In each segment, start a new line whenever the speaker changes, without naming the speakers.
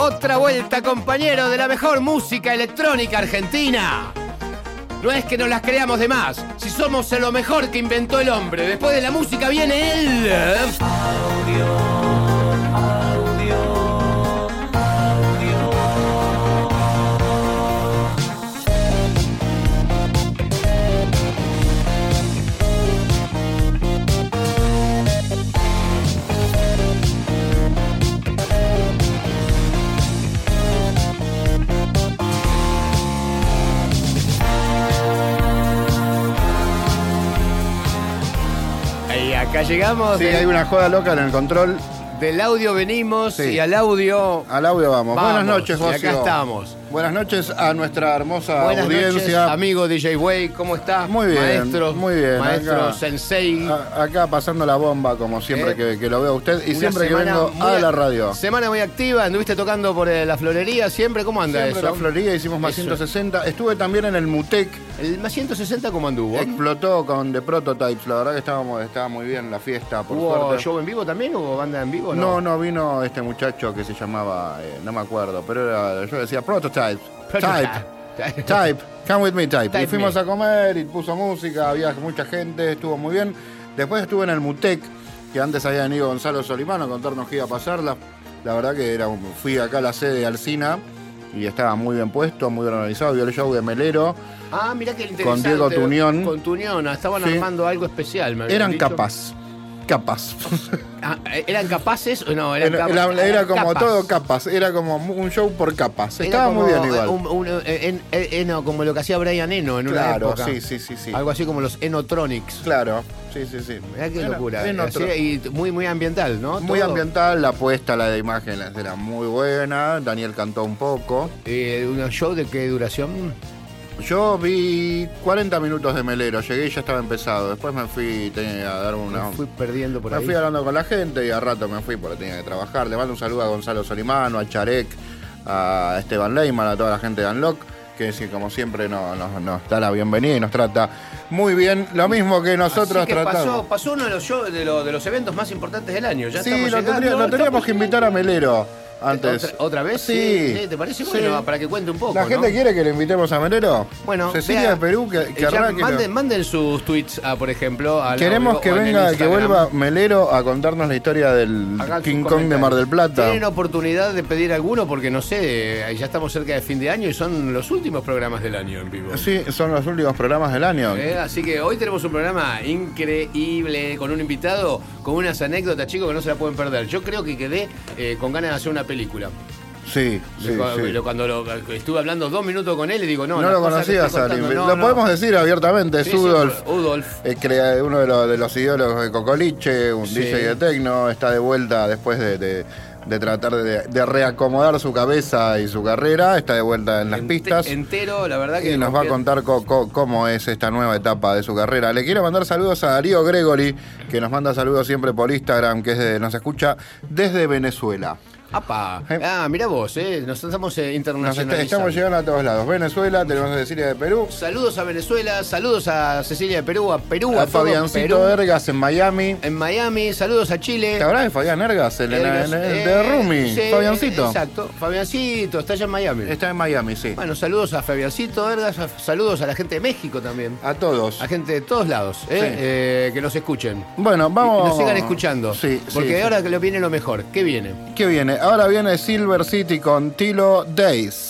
Otra vuelta, compañero, de la mejor música electrónica argentina. No es que nos las creamos de más, si somos lo mejor que inventó el hombre. Después de la música viene el... Y acá llegamos.
Sí,
del,
hay una joda loca en el control.
del audio venimos
Sí.
y al audio...
Al audio vamos.
Vamos,
Buenas noches,
y acá
José.
estamos.
Buenas noches a nuestra hermosa
Buenas
audiencia.
noches, amigo DJ Way, ¿cómo estás?
Muy bien,
Maestro,
muy bien,
Maestro
acá.
Sensei.
A- acá pasando la bomba, como siempre
Eh,
que, que lo veo a usted y siempre que vengo a la radio.
Semana muy activa, anduviste tocando por eh, la florería siempre, ¿cómo anda
Siempre
eso?
la florería hicimos más
Eso.
160. Estuve también en el Mutec.
El más 160, ¿cómo anduvo?
Explotó con The Prototypes. La verdad que estábamos, estaba muy bien la fiesta, por
¿Hubo
suerte.
show en vivo también? ¿Hubo banda en vivo?
No, no, vino este muchacho que se llamaba, eh, no me acuerdo, pero era, yo decía Prototype. Type. Type, come with me, Type.
Type
y fuimos
me.
a comer y puso música, había mucha gente, estuvo muy bien. Después estuve en el Mutec, que antes había venido Gonzalo Solimano a contarnos que iba a pasarla. La verdad que era, un- fui acá a la sede de Alcina y estaba muy bien puesto, muy bien organizado. Vio el show de Melero.
Ah, mira qué interesante.
Con Diego Tunión.
Con Tunión, estaban
Sí.
armando algo especial. me
Eran capaz. Capaz.
Ah, ¿Eran capaces o no? Eran
Era, como
capas.
todo capas. Era como un show por capas.
Era
Estaba muy bien igual.
un- un- eh, en- eh, Eno, como lo que hacía Brian Eno en una
claro,
época.
sí, sí, sí, sí.
Algo así como los Enotronics.
Claro, sí, sí, sí.
Mirá qué
Era-
locura. y muy, muy ambiental, ¿no?
Muy
Todo.
ambiental, la puesta, la de imágenes era muy buena. Daniel cantó un poco.
Eh, ¿Un show de qué duración?
Yo vi 40 minutos de Melero, llegué y ya estaba empezado. Después me fui tenía a dar una.
Me fui perdiendo por
me
ahí.
fui hablando con la gente y a rato me fui porque tenía que trabajar. Le mando un saludo a Gonzalo Solimano, a Charek, a Esteban Leyman, a toda la gente de Unlock, que sí, como siempre nos, nos- nos da la bienvenida y nos trata muy bien. Lo mismo que nosotros
Así que
tratamos.
pasó, pasó uno de los, de, los- de los eventos más importantes del año. Ya
sí, lo,
llegando.
tendría- lo teníamos que invitar a Melero antes.
¿Otra, otra vez?
Sí.
¿Te parece?
Sí.
Bueno, para que cuente un poco.
¿La gente
¿no?
quiere que le invitemos a Melero?
Bueno,
Cecilia
vea,
de Perú, que,
eh,
que
ya
arranque lo-
manden, manden sus tweets, a, por ejemplo. al
Queremos que venga, que vuelva Melero a contarnos la historia del King Kong de Mar del Plata.
Tienen oportunidad de pedir alguno porque no sé, eh, ya estamos cerca de fin de año y son los últimos programas del año en vivo.
Sí, son los últimos programas del año.
Eh, así que hoy tenemos un programa increíble con un invitado, con unas anécdotas, chicos, que no se la pueden perder. Yo creo que quedé eh, con ganas de hacer una película.
Sí, sí, sí.
Cuando lo- estuve hablando dos minutos con él, le digo, no,
No, lo conocías,
no,
Lo
no.
podemos decir abiertamente. Es
sí,
Udolf,
Udolf.
eh, crea- uno de los, de los ideólogos de Cocoliche, un. DJ de tecno, está de vuelta después de, de- de tratar de, reacomodar su cabeza y su carrera, está de vuelta en las pistas.
Entero, la verdad que.
Y nos va a contar co- co- cómo es esta nueva etapa de su carrera. Le quiero mandar saludos a Darío Gregory, que nos manda saludos siempre por Instagram, que es de- nos escucha desde Venezuela.
Apa.
Eh.
Ah, mira vos, eh, nos estamos eh,
Nos estamos llegando a todos lados. Venezuela, tenemos a Cecilia de Perú,
Saludos a Venezuela, saludos a Cecilia de Perú, a Perú, a,
a Fabiancito Ergas en Miami.
en Miami, saludos a Chile.
¿Te de Fabián Ergas? El, el-
Ergas,
el- el
eh,
de Rumi,
sí,
Fabiancito.
Exacto, Fabiancito, está allá en Miami.
Está en Miami, sí.
Bueno, saludos a Fabiancito Ergas, saludos a la gente de México también.
A todos.
A gente de todos lados, ¿eh?
Sí.
Eh, que nos escuchen.
Bueno, vamos.
nos sigan escuchando.
Sí,
Porque
sí.
ahora que lo viene lo mejor. ¿Qué viene?
¿Qué viene? Ahora viene Silver City con Tilo Days.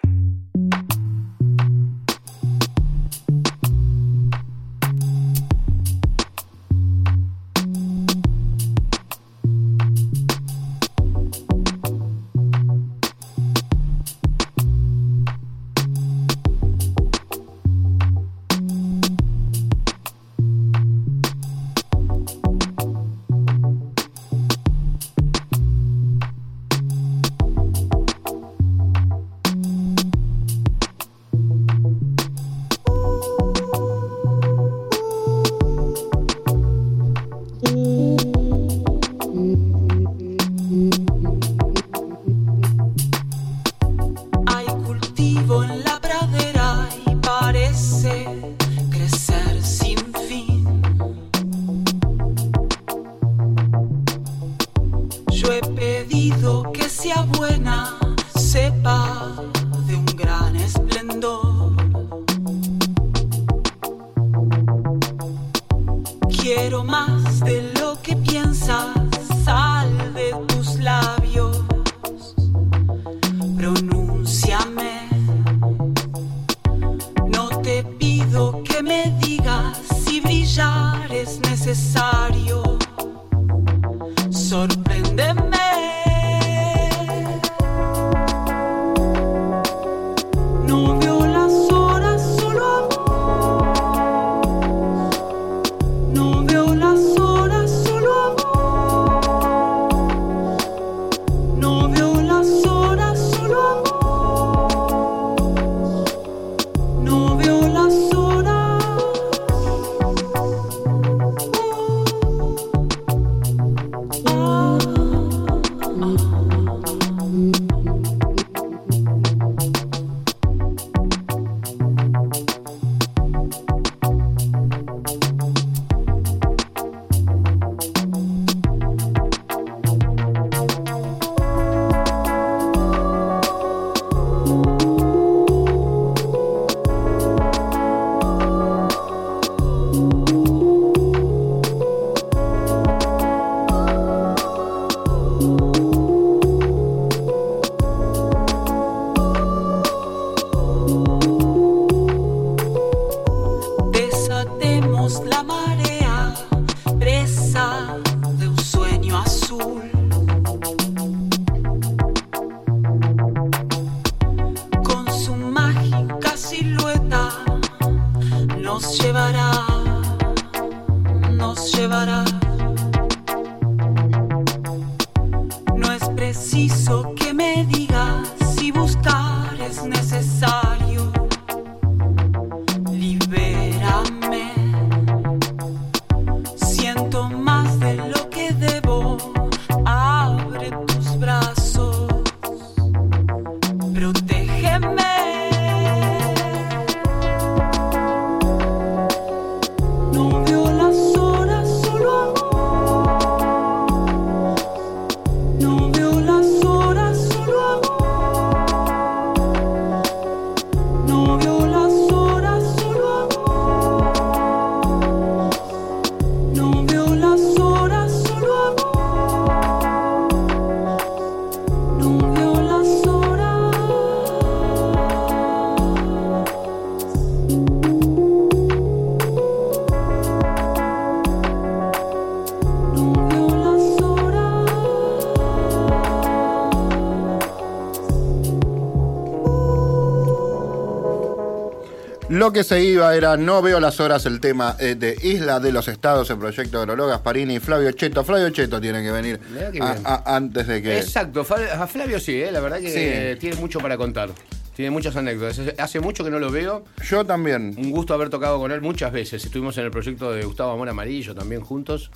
Lo que
se iba era No veo las horas, el tema eh, de Isla de los Estados, el proyecto de Lolo Gasparini y Flavio Cheto. Flavio Cheto tiene que venir a- a- antes de que...
Exacto, a Flavio sí, ¿eh? la verdad que
Sí.
tiene mucho para contar. Tiene muchas anécdotas. Hace mucho que no lo veo.
Yo también.
Un gusto haber tocado con él muchas veces. Estuvimos en el proyecto de Gustavo Amor Amarillo también juntos.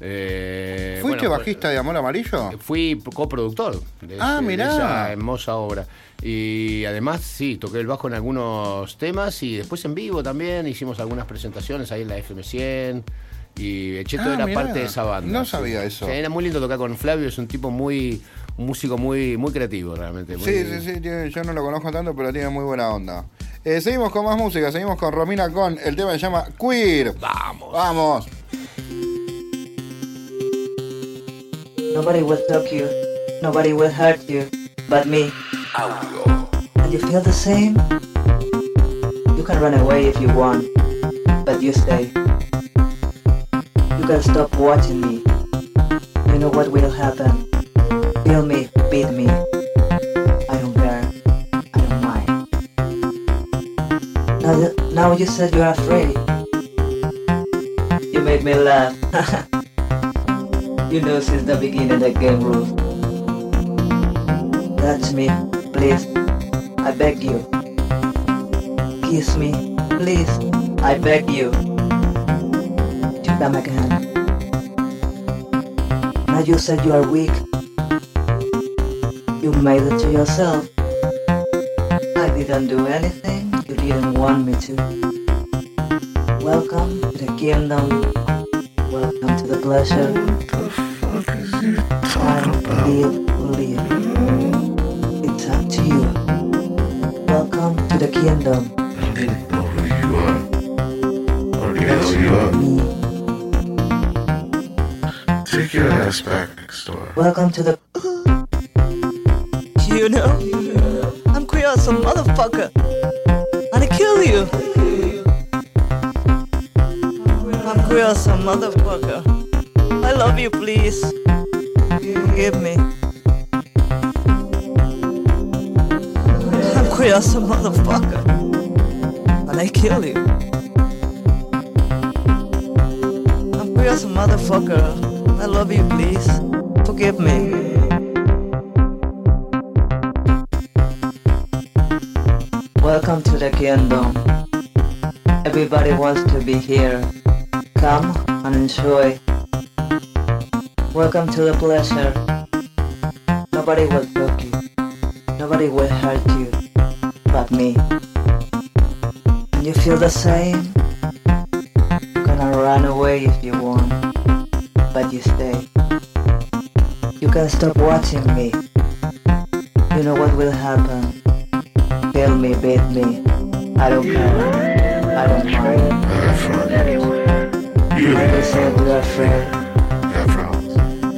Eh,
¿Fuiste
bueno,
bajista de Amor Amarillo?
Fui coproductor de,
Ah,
de
mirá.
esa hermosa obra. Y además, sí, toqué el bajo en algunos temas y después en vivo también hicimos algunas presentaciones ahí en la FM100. Y Cheto
Ah,
era
mirá.
parte de esa banda.
No sabía eso.
Era muy lindo tocar con Flavio, es un tipo muy. Un músico muy, muy creativo realmente. muy-
Sí, sí, sí, tiene- yo no lo conozco tanto, pero tiene muy buena onda. Eh, seguimos con más música, seguimos con Romina con el tema que se llama Queer.
Vamos.
Vamos.
Nobody will talk you Nobody will hurt you but me.
Audio.
And you feel the same? You can run away if you want, but you stay. You can stop watching me. You know what will happen. Feel me, beat me. I don't care. I don't mind. Now, now you said you're afraid. You made me laugh. you know since the beginning the game rules. Touch me, please. I beg you. Kiss me, please. I beg you. To come again. Now you said you are weak. You made it to yourself. I didn't do anything you didn't want me to. Welcome to the kingdom. Welcome to the pleasure. Time, live, live. It's up to you. Welcome to the kingdom.
know who you are. Already know you are.
Me.
Take your ass back next door.
Welcome to the. Motherfucker. And I kill you. I'm a motherfucker. I love you, please. Forgive me. I'm a motherfucker. And I kill you. I'm a motherfucker. I love you, please. Forgive me. Kingdom. Everybody wants to be here. Come and enjoy. Welcome to the pleasure. Nobody will choke you. Nobody will hurt you. But me. You feel the same? Can run away if you want. But you stay. You can stop watching me. You know what will happen. Kill me, beat me. I don't care. I don't mind.
I got fun. You
Like I
have
you're afraid.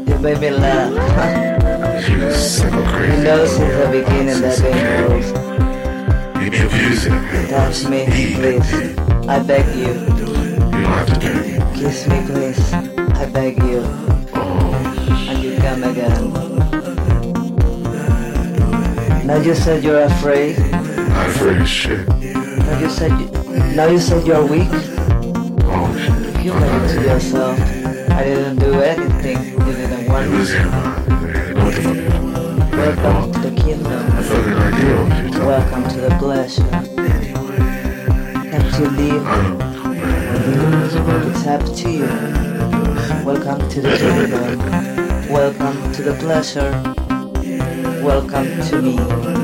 You made me laugh.
You psycho
you
crazy.
know since the beginning that game rules.
You need music.
Touch me, please. I beg you.
You don't have to.
Kiss me, please. I beg you.
Oh,
And you come again. Now you said you're afraid.
I'm afraid of shit.
You said you, now you said you're weak.
Oh.
You it to yourself. I didn't do anything you didn't want me. Welcome to the kingdom. Welcome to the pleasure. Have to leave. It's up to you. Welcome to the kingdom. Welcome to the pleasure. Welcome to me.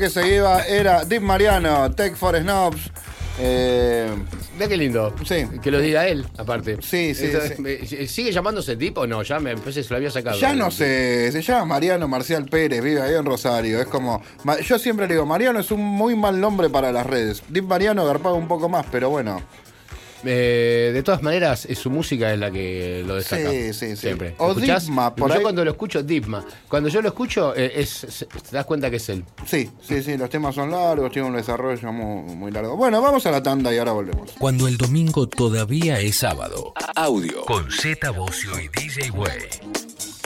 Que seguía era Deep Mariano, Tech for Snobs. Eh,
Ve qué lindo.
Sí.
Que lo diga él, aparte.
Sí, sí,
¿Sigue llamándose Deep o no? Ya me empecé, se lo había sacado.
ya no sé, se llama Mariano Marcial Pérez, vive ahí en Rosario. Es como. Yo siempre le digo, Mariano es un muy mal nombre para las redes. Deep Mariano garpaba un poco más, pero bueno.
Eh, de todas maneras, eh, su música es la que lo destaca.
Sí, sí, sí.
Siempre.
O. Dipma, por
yo
ahí.
cuando lo escucho, Dipma. Cuando yo lo escucho, eh, es, se- te das cuenta que es él.
Sí, sí, sí, los temas son largos, tienen un desarrollo muy, muy largo. Bueno, vamos a la tanda y ahora volvemos.
Cuando el domingo todavía es sábado. Audio. Con Z Bocio y DJ Way.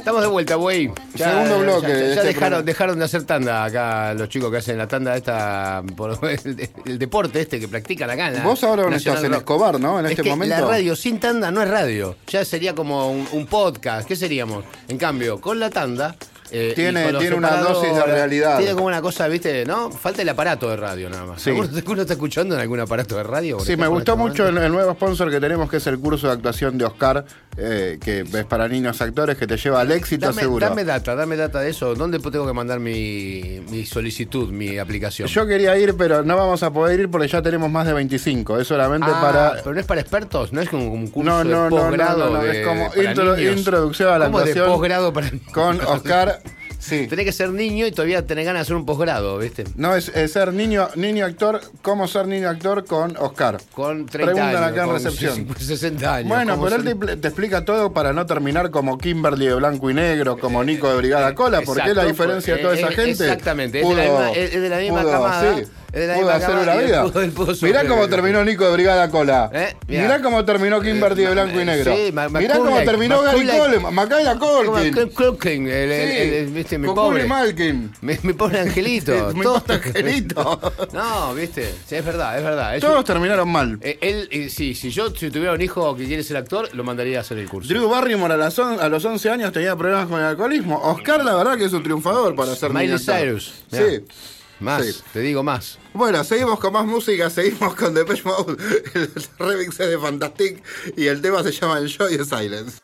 Estamos de vuelta, güey.
Segundo bloque
Ya,
este
dejaron, dejaron de hacer tanda acá los chicos que hacen la tanda esta por el, el deporte este que practican acá. en la
Vos ahora no estás en
Rock.
Escobar, ¿no? En
Es
este
que
momento.
La radio sin tanda no es radio. Ya sería como un, un podcast. ¿Qué seríamos? En cambio, con la tanda. Eh,
Tiene- tiene una dosis de realidad.
Tiene como una cosa, ¿viste? ¿No? Falta el aparato de radio nada más.
Sí.
¿Alguno, está escuchando en algún aparato de radio?
Sí, me gustó mucho el, el nuevo sponsor que tenemos, que es el curso de actuación de Oscar, eh, que es para niños actores, que te lleva al éxito
Dame,
seguro.
dame data, dame data de eso. ¿Dónde tengo que mandar mi, mi solicitud, mi aplicación?
Yo quería ir, pero no vamos a poder ir porque ya tenemos más de 25. Es solamente
Ah,
para.
Pero no es para expertos, no es como un curso
No, no,
de
no,
posgrado.
no, no, no,
de-
es como
niños.
introducción a la
¿Cómo de
actuación
posgrado para
Con Oscar. Sí.
Tenés que ser niño y todavía tenés ganas de hacer un posgrado, ¿viste?
No, es, es ser niño, niño actor, cómo ser niño actor con Oscar.
Con 30
Preguntan
años.
acá en recepción.
60 años.
Bueno,
¿cómo
pero él
ser-
te, te explica todo para no terminar como Kimberly de blanco y negro, como Nico de Brigada Cola, porque
Exacto,
la diferencia de toda esa gente.
exactamente, es de la misma- es de la misma
pudo,
camada,
sí, pudo hacer una vida.
pudo-
Mirá cómo terminó Nico de Brigada Cola.
Eh, mirá.
Mirá cómo terminó Kimberly de blanco y negro.
sí,
Mirá cómo terminó Gary
el-
Sí,
el- el- ¿viste? Mi pobre.
Malkin.
Mi, mi pobre angelito.
Mi
Todo-
pobre angelito.
no, viste. Sí, es verdad, es verdad. Es
Todos
un-
terminaron mal.
eh, él, eh, sí, si yo si tuviera un hijo que quiere ser actor, lo mandaría a hacer el curso.
Drew Barrymore a, las on- a los 11 años tenía problemas con el alcoholismo. Oscar, la verdad que es un triunfador para ser
Miley. Cyrus.
Sí.
Más,
Sí.
te digo más.
Bueno, seguimos con más música, seguimos con Depeche Mode. El remix de Fantastic y el tema se llama Enjoy the Silence.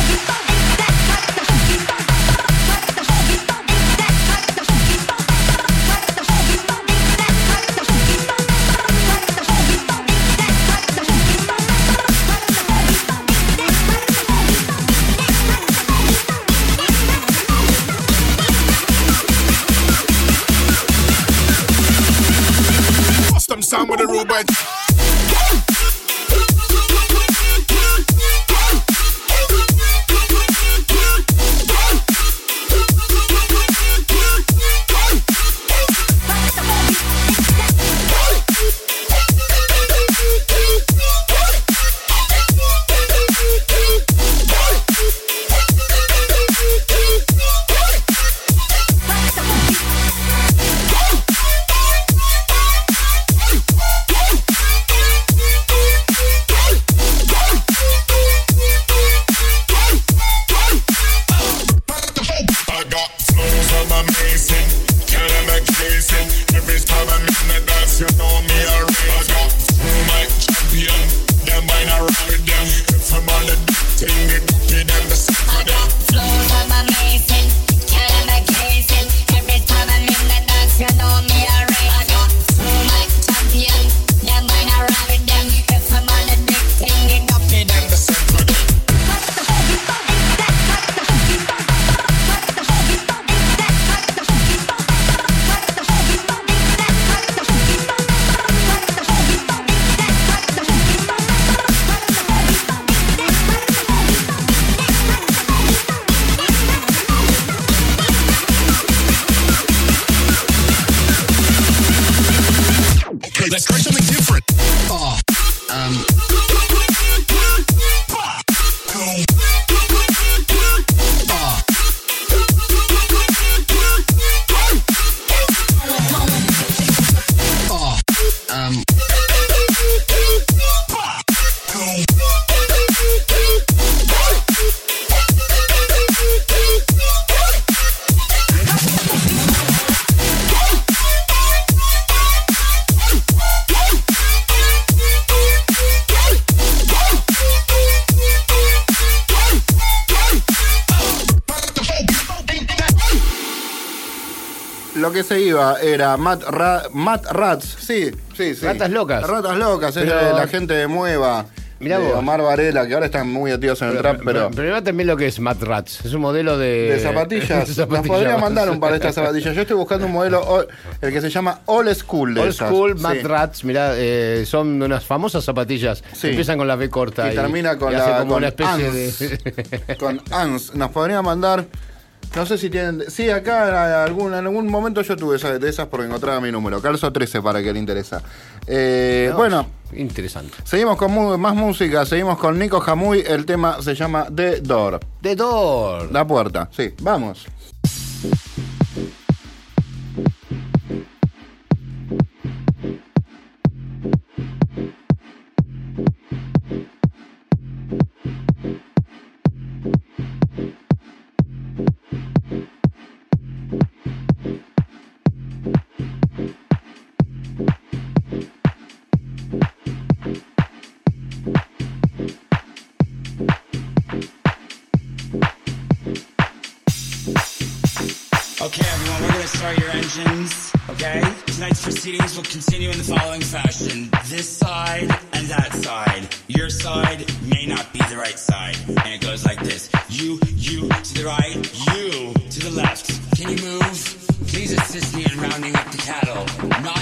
Era Matt, Ra- Matt Rats, sí, sí, sí.
Ratas locas.
Ratas locas, es
Pero-
de la gente de Mueva.
Mirá
de
vos.
Omar Varela, que ahora están muy activos en el trap, pero.
Primero también lo que es Matt Rats. Es un modelo de.
De zapatillas.
de
Nos
zapatillas.
podría mandar un par de estas zapatillas. Yo estoy buscando un modelo, o- el que se llama All School de
Old
esas.
School
Sí.
Matt Rats, mirá, eh, son unas famosas zapatillas.
Sí.
Empiezan con la B corta.
Y termina con la-
como
con
una especie
Ans.
de.
Con ANS. Nos podría mandar. No sé si tienen. Sí, acá en algún, en algún momento yo tuve esa- de esas porque encontraba mi número. Calzo 13 para que le interesa. Eh,
No,
bueno,
Interesante.
seguimos con mu- más música. Seguimos con Nico Jamuy. El tema se llama The Door.
The Door.
La puerta. Sí, vamos.
Start your engines, okay? Tonight's proceedings will continue in the following fashion. This side and that side. Your side may not be the right side. And it goes like this. You, you to the right, you to the left. Can you move? Please assist me in rounding up the cattle. Not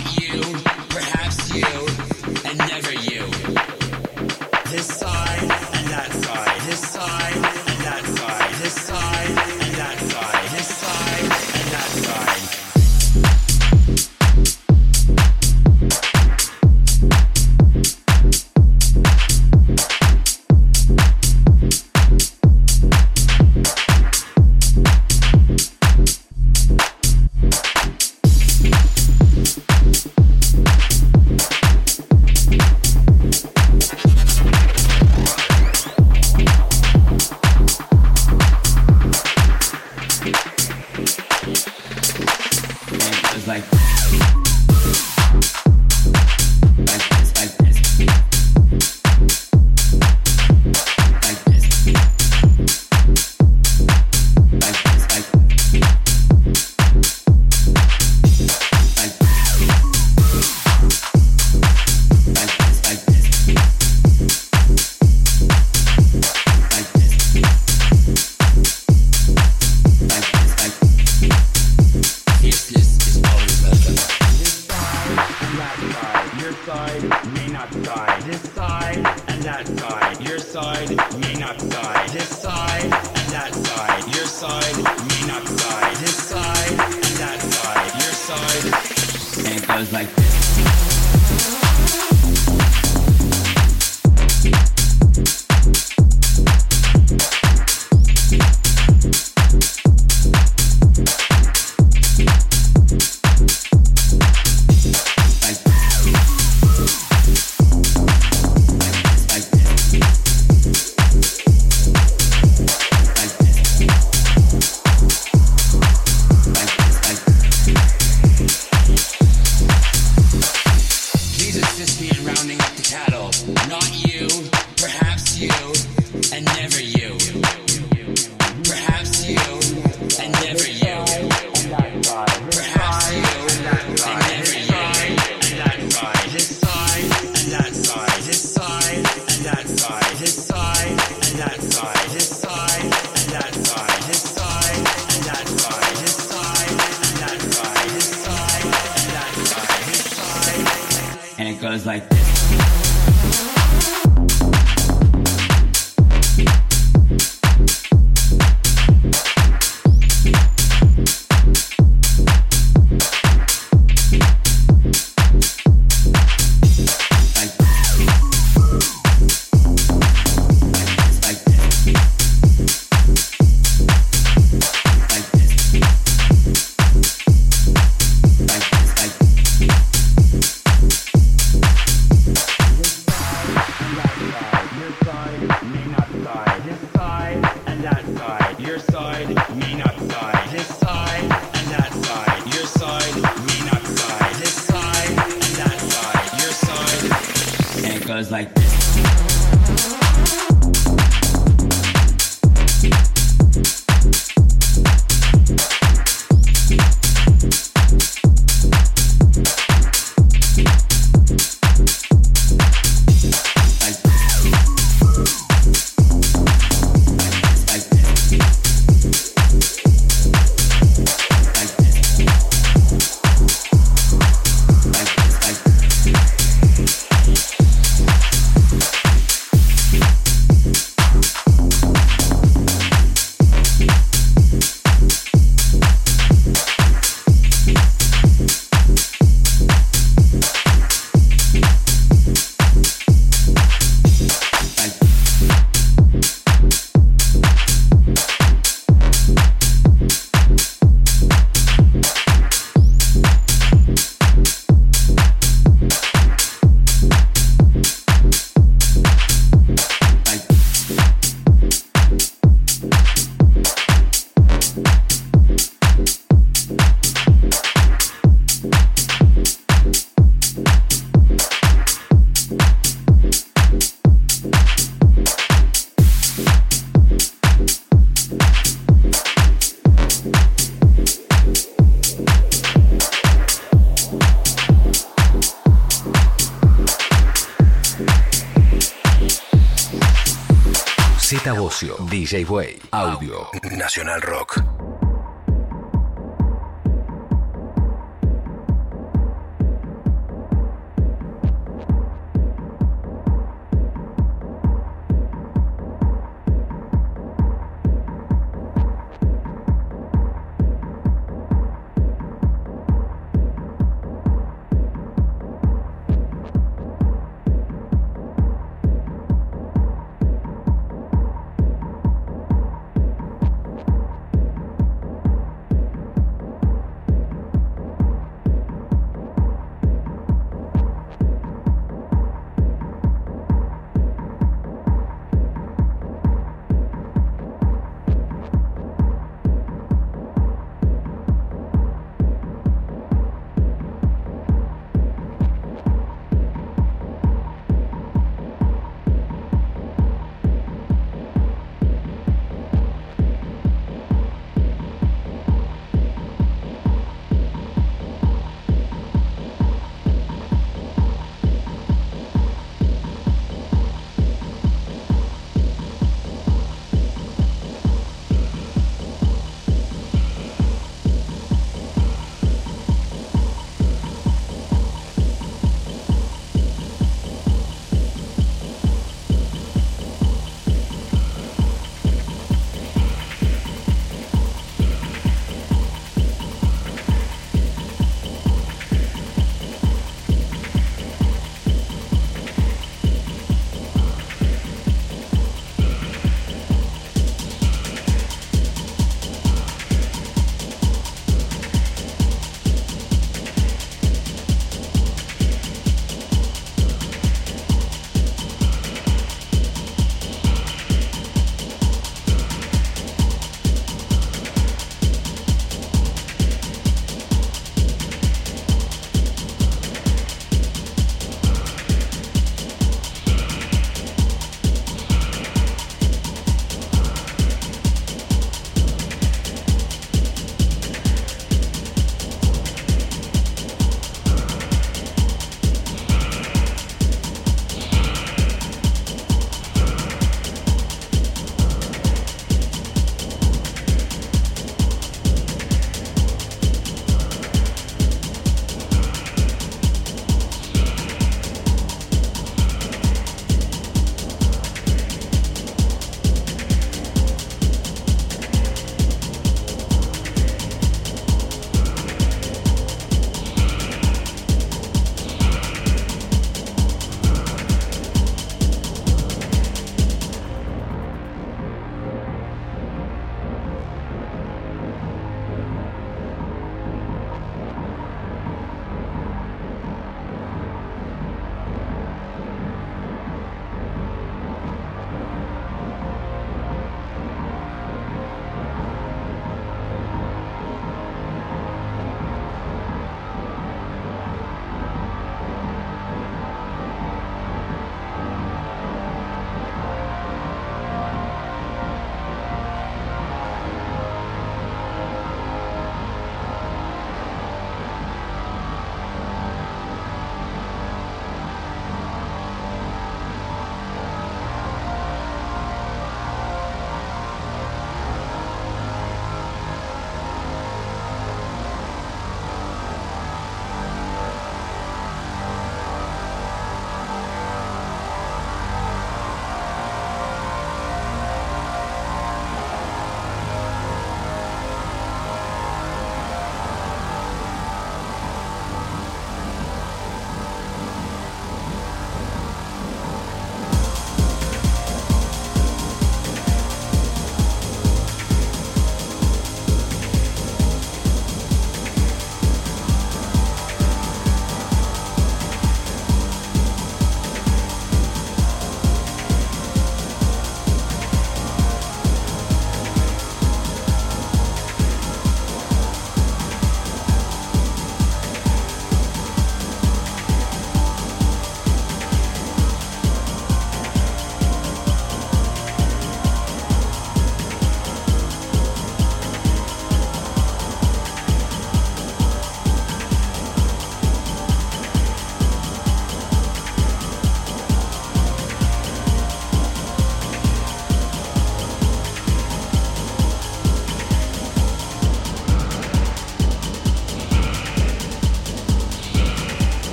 Bocio, DJ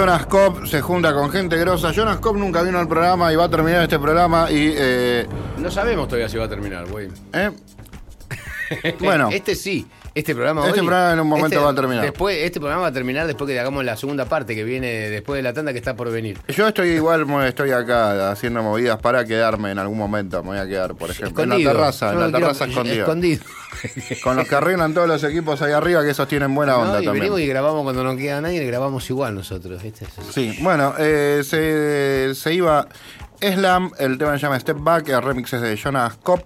Jonas Cobb se junta con gente grosa. Jonas Cobb nunca vino al programa y va a terminar este programa y... eh,
No sabemos todavía si va a terminar, güey.
¿eh? Bueno.
Este sí. Este programa
Este
hoy-
programa en un momento
este-
va a terminar.
Después, este programa va a terminar después que hagamos la segunda parte que viene después de la tanda que está por venir.
Yo estoy igual, estoy acá haciendo movidas para quedarme en algún momento. Me voy a quedar, por ejemplo, en la terraza, en la
quiero-
terraza escondida.
Escondido.
Con los que arreglan todos los equipos ahí arriba, que esos tienen buena
No,
onda
y venimos
también.
y grabamos cuando no queda nadie, grabamos igual nosotros. ¿viste?
Sí, bueno, eh, se, se iba Slam, el tema se llama Step Back, el remix es de Jonas Cobb,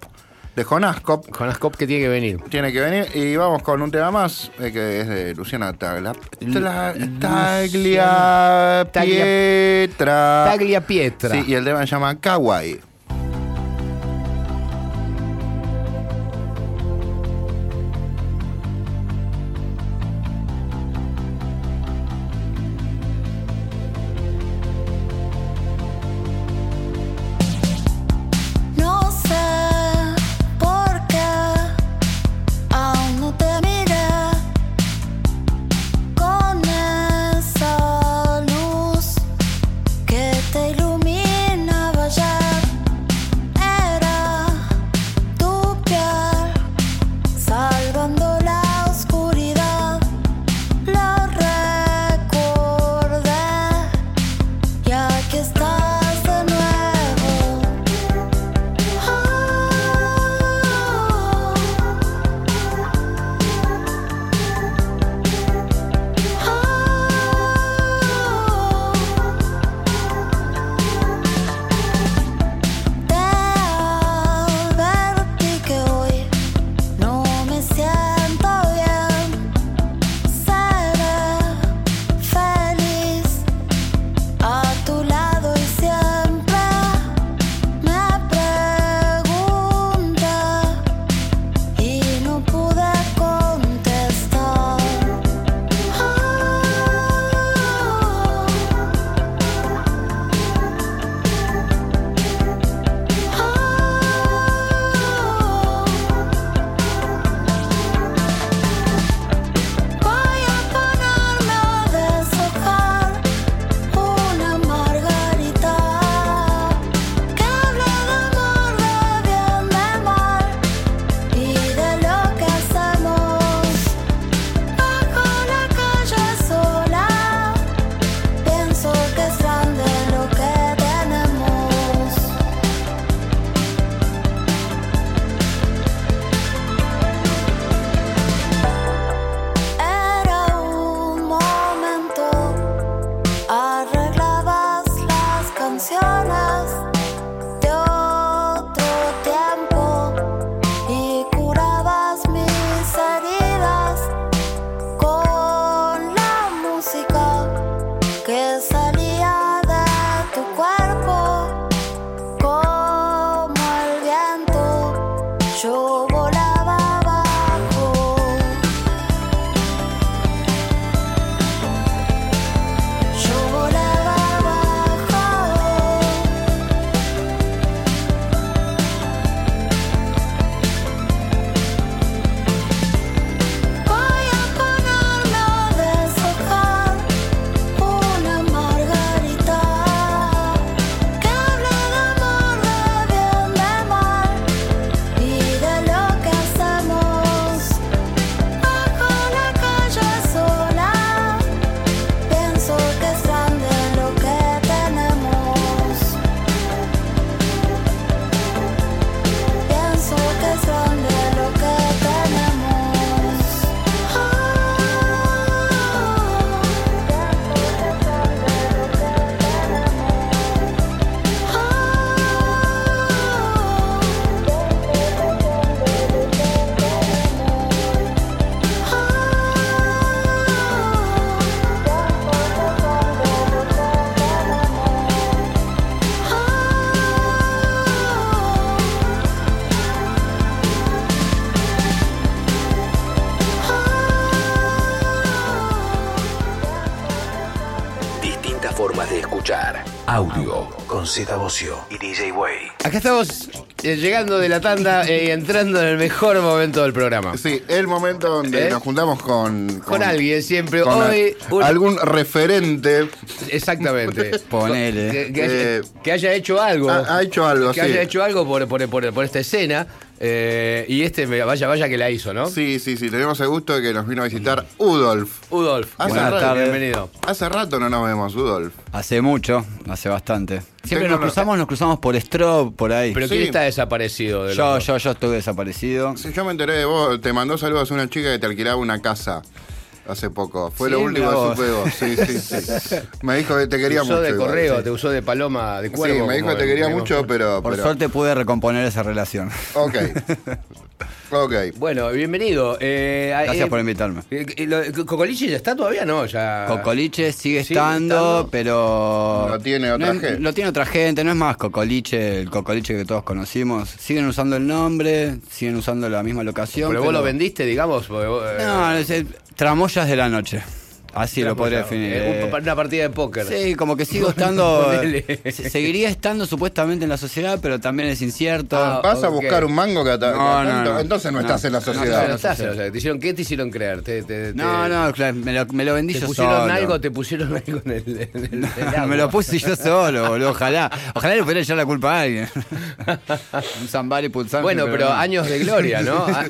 de Jonas Cobb.
Jonas Cobb que tiene que venir.
Tiene que venir y vamos con un tema más eh, que es de Luciana Taglia. Tla- Taglia
Taglia-
Pietra.
Taglia Pietra.
Sí, y el tema se llama Kawaii.
Z Bocio y DJ Way.
Acá estamos eh, llegando de la tanda y entrando en el mejor momento del programa.
Sí, el momento donde
¿Eh?
nos juntamos con,
Con alguien siempre.
con
Hoy, un-
algún referente.
Exactamente.
Ponele.
Que, que haya,
Eh,
que haya hecho algo.
Ha, ha hecho algo,
que
sí.
haya hecho algo por, por, por- por esta escena. eh, y este, vaya, vaya que la hizo, ¿no?
Sí, sí, sí. Tenemos el gusto de que nos vino a visitar Udolf.
Udolf,
Hace
Buenas
rato-
tardes.
bienvenido.
Hace rato no nos vemos, Udolf.
Hace mucho, hace bastante. Siempre
Tengo
nos cruzamos, nos cruzamos por Strobe, por ahí.
Pero
Sí.
¿quién está desaparecido? de
yo,
los dos?
yo, yo estuve desaparecido.
Sí, yo me enteré de vos. Te mandó saludos una chica que te alquilaba una casa hace poco. Fue
Sí,
lo último que supe de vos. Sí, sí, sí. Me dijo que te
Te
quería
usó
mucho.
de
igual,
correo,
sí.
te usó de paloma, de
Sí,
cuervo.
me dijo que te quería mucho, pero.
Por
pero-
suerte pude recomponer esa relación.
Ok. ok.
Bueno, bienvenido. Eh,
Gracias
eh,
por invitarme.
eh, ¿Cocoliche ya está todavía? No, ya.
Cocoliche sigue
Sigue
estando,
estando.
pero.
Lo tiene otra
no es-
gente.
Lo tiene otra gente, no es más Cocoliche, el Cocoliche que todos conocimos. Siguen usando el nombre, siguen usando la misma locación.
Pero vos lo vendiste, digamos. porque vos, eh,
No, es el- tramoyas de la noche. Así lo podría definir.
eh, un- una partida de póker.
Sí, como que sigo estando. Seguiría estando supuestamente en la sociedad, pero también es incierto.
Ah,
¿Vas a
ok.
buscar un mango que
No, no, no.
Entonces no,
No,
estás en la
no,
No,
sociedad.
no estás, o sea, te hicieron, ¿Qué te hicieron creer? Te, te- te-
no, no, claro, me lo, me lo vendí
¿Te
yo
pusieron
solo.
algo? ¿Te pusieron algo en el, en el- en el agua?
me lo puse yo solo, boludo. Ojalá. Ojalá le pudiera echar la culpa a alguien. un zambari pulsante.
Bueno, pero
no.
años de gloria, ¿no? A-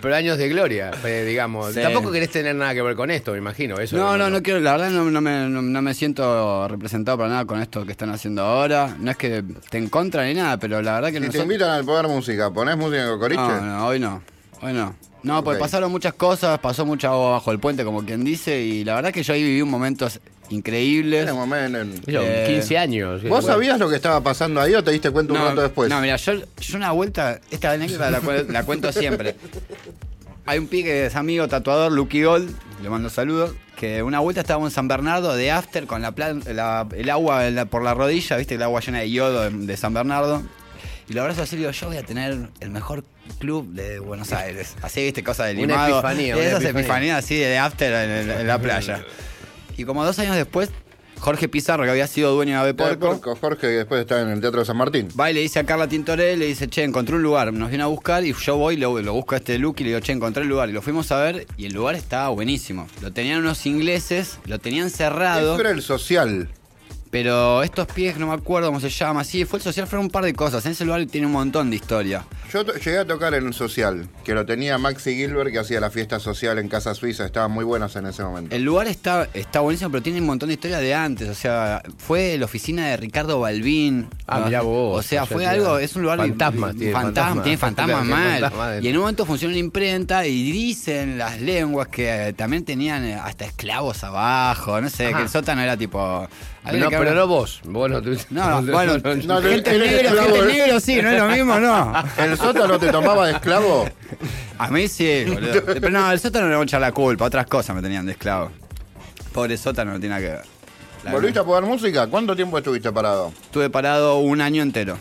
pero años de gloria, eh, digamos.
Sí.
Tampoco querés tener nada que ver con esto, me imagino. Eso
No, no, no quiero, la verdad no, no me, no, no me siento representado para nada con esto que están haciendo ahora. No es que te en contra ni nada, pero la verdad que
Si te invitan al Poder Música, ¿ponés música en Cocoliche?
No, no, hoy no. Hoy no. No, porque
Ok.
pasaron muchas cosas, pasó mucha agua bajo el puente, como quien dice, y la verdad que yo ahí viví un momentos increíbles.
En el momento en-
Eh,
15 años.
¿Vos
Bueno.
sabías lo que estaba pasando ahí o te diste cuenta un rato después?
No, mira, yo, yo una vuelta, esta anécdota la, la cuento siempre. Hay un pique que es amigo tatuador, Lucky Gold, le mando saludos, que una vuelta estábamos en San Bernardo de after con la, la- el agua la- por la rodilla, viste, el agua llena de yodo de, de San Bernardo. Y lo abrazo así y digo, yo voy a tener el mejor club de Buenos Aires. Así, viste, cosa de
Una
limado.
epifanía, una
esas
epifanía.
epifanías así de after en, en la playa. Y como dos años después, Jorge Pizarro, que había sido dueño de Ave
Porco.
Porco,
Jorge, que después está en el Teatro de San Martín.
Va y le dice a Carla Tintoré, le dice, che, encontré un lugar, nos viene a buscar y yo voy, lo, lo busco a este look y le digo, che, encontré el lugar. Y lo fuimos a ver y el lugar estaba buenísimo. Lo tenían unos ingleses, lo tenían cerrado,
Eso era el social.
Pero estos pies, no me acuerdo cómo se llama, sí, fue el social, fueron un par de cosas. En ese lugar tiene un montón de historia.
Yo llegué a tocar en un social, que lo tenía Maxi Gilbert, que hacía la fiesta social en Casa Suiza. Estaban muy buenas en ese momento.
El lugar está, está buenísimo, pero tiene un montón de historia de antes. O sea, fue la oficina de Ricardo Balbín.
Ah,
¿no?
mirá vos.
O sea, fue algo, es un lugar.
tiene
fantasma,
fantasmas.
tiene fantasmas
Tiene
mal.
fantasmas dentro.
y en un momento funcionó una imprenta y dicen las lenguas que eh, también tenían eh, hasta esclavos abajo. No sé,
Ajá.
que el sótano era tipo.
Pero no vos. Vos no, tú-
No, no, bueno,
No,
gente negro, sí, no es lo mismo, no.
¿El sótano te tomaba de esclavo?
A mí sí, boludo. Pero no, el sótano no le voy a echar la culpa, otras cosas me tenían de esclavo. Pobre sótano no tiene nada que ver. La
¿Volviste a poder música? ¿Cuánto tiempo estuviste parado?
Estuve parado un año entero.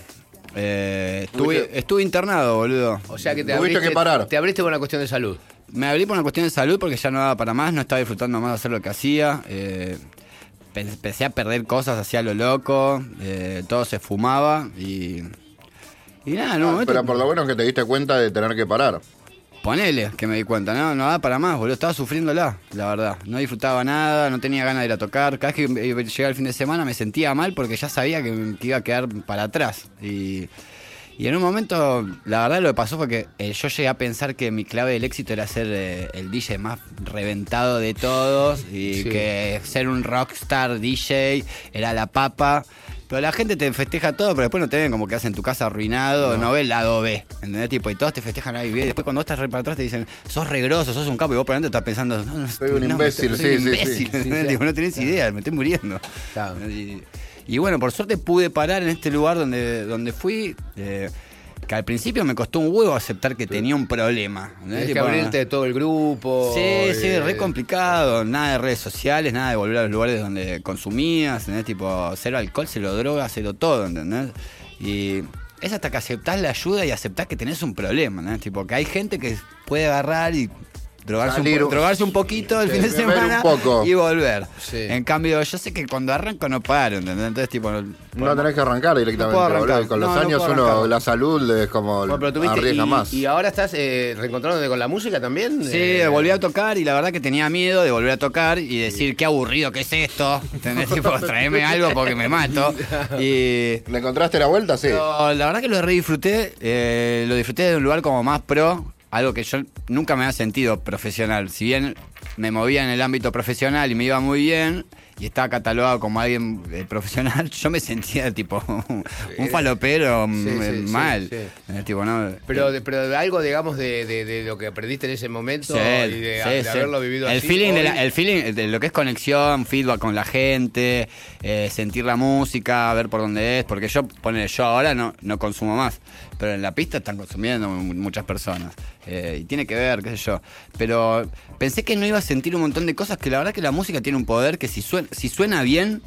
Eh, estuve,
Tuviste-
estuve internado, boludo.
O sea que te
Tuviste
abriste,
que parar.
te abriste por una cuestión de salud.
Me abrí por una cuestión de salud porque ya no daba para más, no estaba disfrutando más de hacer lo que hacía. eh, empecé a perder cosas, hacía lo loco, eh, todo se fumaba y. Y nada.
Ah, Pero por lo menos que te diste cuenta de tener que parar.
Ponele, que me di cuenta, no, no daba para más, boludo. Estaba sufriéndola, la verdad. No disfrutaba nada, no tenía ganas de ir a tocar. Cada vez que llegaba el fin de semana me sentía mal porque ya sabía que, que iba a quedar para atrás. Y, y en un momento, la verdad lo que pasó fue que eh, yo llegué a pensar que mi clave del éxito era ser eh, el DJ más reventado de todos y
Sí.
que ser un rockstar DJ era la papa. Pero la gente te festeja todo, pero después no te ven como que hacen tu casa arruinado, no, ve el lado B, ¿entendés? Tipo, y todos te festejan ahí bien. Después cuando vos estás re para atrás te dicen, sos regroso, sos un capo, y vos por dentro estás pensando, no, no,
Soy un
no,
imbécil,
soy un
sí, sí, sí.
imbécil.
Sí, sí.
Tipo, no tenés idea, me estoy muriendo.
Claro.
Y, y bueno, por suerte pude parar en este lugar donde, donde fui. eh, que al principio me costó un huevo aceptar que tenía un problema.
Tienes que abrirte de todo el grupo.
Sí, sí,
eh,
re complicado. Nada de redes sociales, nada de volver a los lugares donde consumías, ¿entendés? Tipo, cero alcohol, cero droga, cero todo, ¿entendés? Y es hasta que aceptás la ayuda y aceptás que tenés un problema, ¿entendés? Tipo, que hay gente que puede agarrar y drogarse, un,
Salir
po-
un-
drogarse un poquito el
Sí,
fin de semana
poco.
y volver.
Sí.
En cambio, yo sé que cuando arranco no paro, ¿entendés? Entonces, tipo,
No tenés que arrancar directamente.
No arrancar.
Con los
No,
años uno, la salud es como
Bueno, pero
arriesga
y,
más.
y ahora estás eh, reencontrándote con la música también.
Sí,
Eh,
volví a tocar y la verdad que tenía miedo de volver a tocar y decir qué aburrido que es esto. ¿Entendés? Tipo, traeme algo porque me mato. Y.
¿Le encontraste la vuelta? Sí.
Pero la verdad que lo re disfruté. eh, lo disfruté de un lugar como más pro. Algo que yo nunca me había sentido profesional. Si bien me movía en el ámbito profesional y me iba muy bien y estaba catalogado como alguien eh, profesional, yo me sentía tipo un falopero
Sí, sí, sí,
mal.
sí.
Tipo, no,
Pero, de, pero de algo, digamos, de, de- de lo que aprendiste en ese momento y de, haberlo vivido
el
así.
feeling de la- el feeling de lo que es conexión feedback con la gente eh, sentir la música ver por dónde es porque yo pone yo ahora no no consumo más pero en la pista están consumiendo mu- muchas personas eh, y tiene que ver qué sé yo pero pensé que no iba a sentir un montón de cosas que la verdad que la música tiene un poder que si suena si suena bien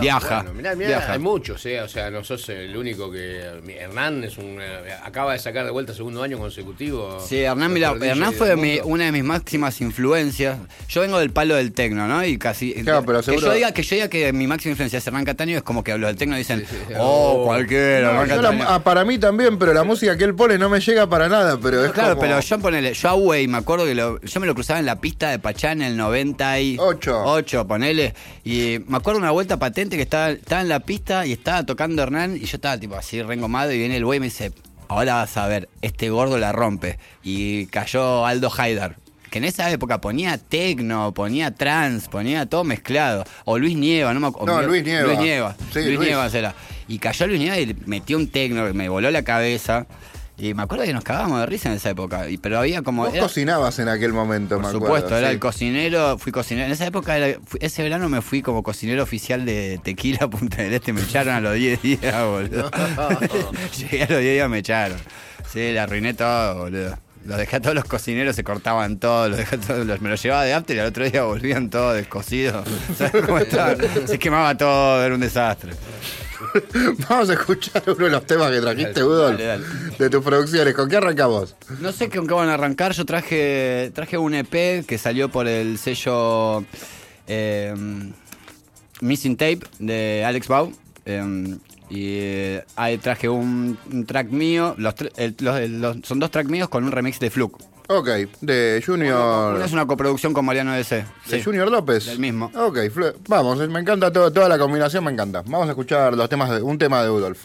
Viaja
bueno, mirá, mirá,
viaja.
hay muchos, eh, o sea, no sos el único que. Hernán es un, eh, acaba de sacar de vuelta segundo año consecutivo.
Sí, Hernán,
Los
mira, Hernán fue mi- una de mis máximas influencias. Yo vengo del palo del tecno, ¿no? Y casi.
Claro, pero
que,
seguro-
yo diga, que yo diga que mi máxima influencia es Hernán Cataño es como que hablo del tecno y dicen, oh, cualquiera,
No,
Hernán
yo la-
Cataño.
ah, para mí también, pero la música que él pone no me llega para nada. Pero es
Claro,
como-
pero yo ponele, yo a Way, me acuerdo que lo- yo me lo cruzaba en la pista de Pachá en el 98. 8, ponele. Y me acuerdo una vuelta patente que estaba, estaba en la pista y estaba tocando Hernán y yo estaba tipo así rengomado y viene el güey y me dice, ahora vas a ver, este gordo la rompe. Y cayó Aldo Haidar. Que en esa época ponía tecno, ponía trans, ponía todo mezclado. O Luis Nieva, no me acuerdo.
No, Luis Nieva.
Luis Nieva.
Sí,
Luis,
Luis.
Nieva era. Y cayó Luis Nieva y metió un tecno que me voló la cabeza. Y me acuerdo que nos cagábamos de risa en esa época. Y, pero había como.
Vos
era-
cocinabas en aquel momento, me
por
acuerdo.
supuesto, era
sí.
el cocinero, fui cocinero. En esa época, era- fui- ese verano me fui como cocinero oficial de Tequila Punta del Este. Me echaron a los 10 días, boludo. Llegué a los 10 días, me echaron. Sí, le arruiné todo, boludo. Los dejé a todos los cocineros, se cortaban todos, los dejé a todos, los- me los llevaba de after y al otro día volvían todos descosidos. ¿Sabes cómo estaban? Se quemaba todo, era un desastre.
Vamos a escuchar uno de los temas que trajiste, Udol, de tus producciones. ¿Con qué arrancamos?
No sé con qué van a arrancar. Yo traje traje un EP que salió por el sello eh, Missing Tape de Alex Bau. eh, y eh, ahí traje un, un track mío. Los, tre- el- los- el- los- son dos tracks míos con un remix de Fluke.
Ok, de Junior.
Una es una coproducción con Mariano DC.
¿De Junior López?
Del mismo.
Ok, vamos, me encanta todo, toda la combinación, me encanta. Vamos a escuchar los temas de, un tema de Udolf.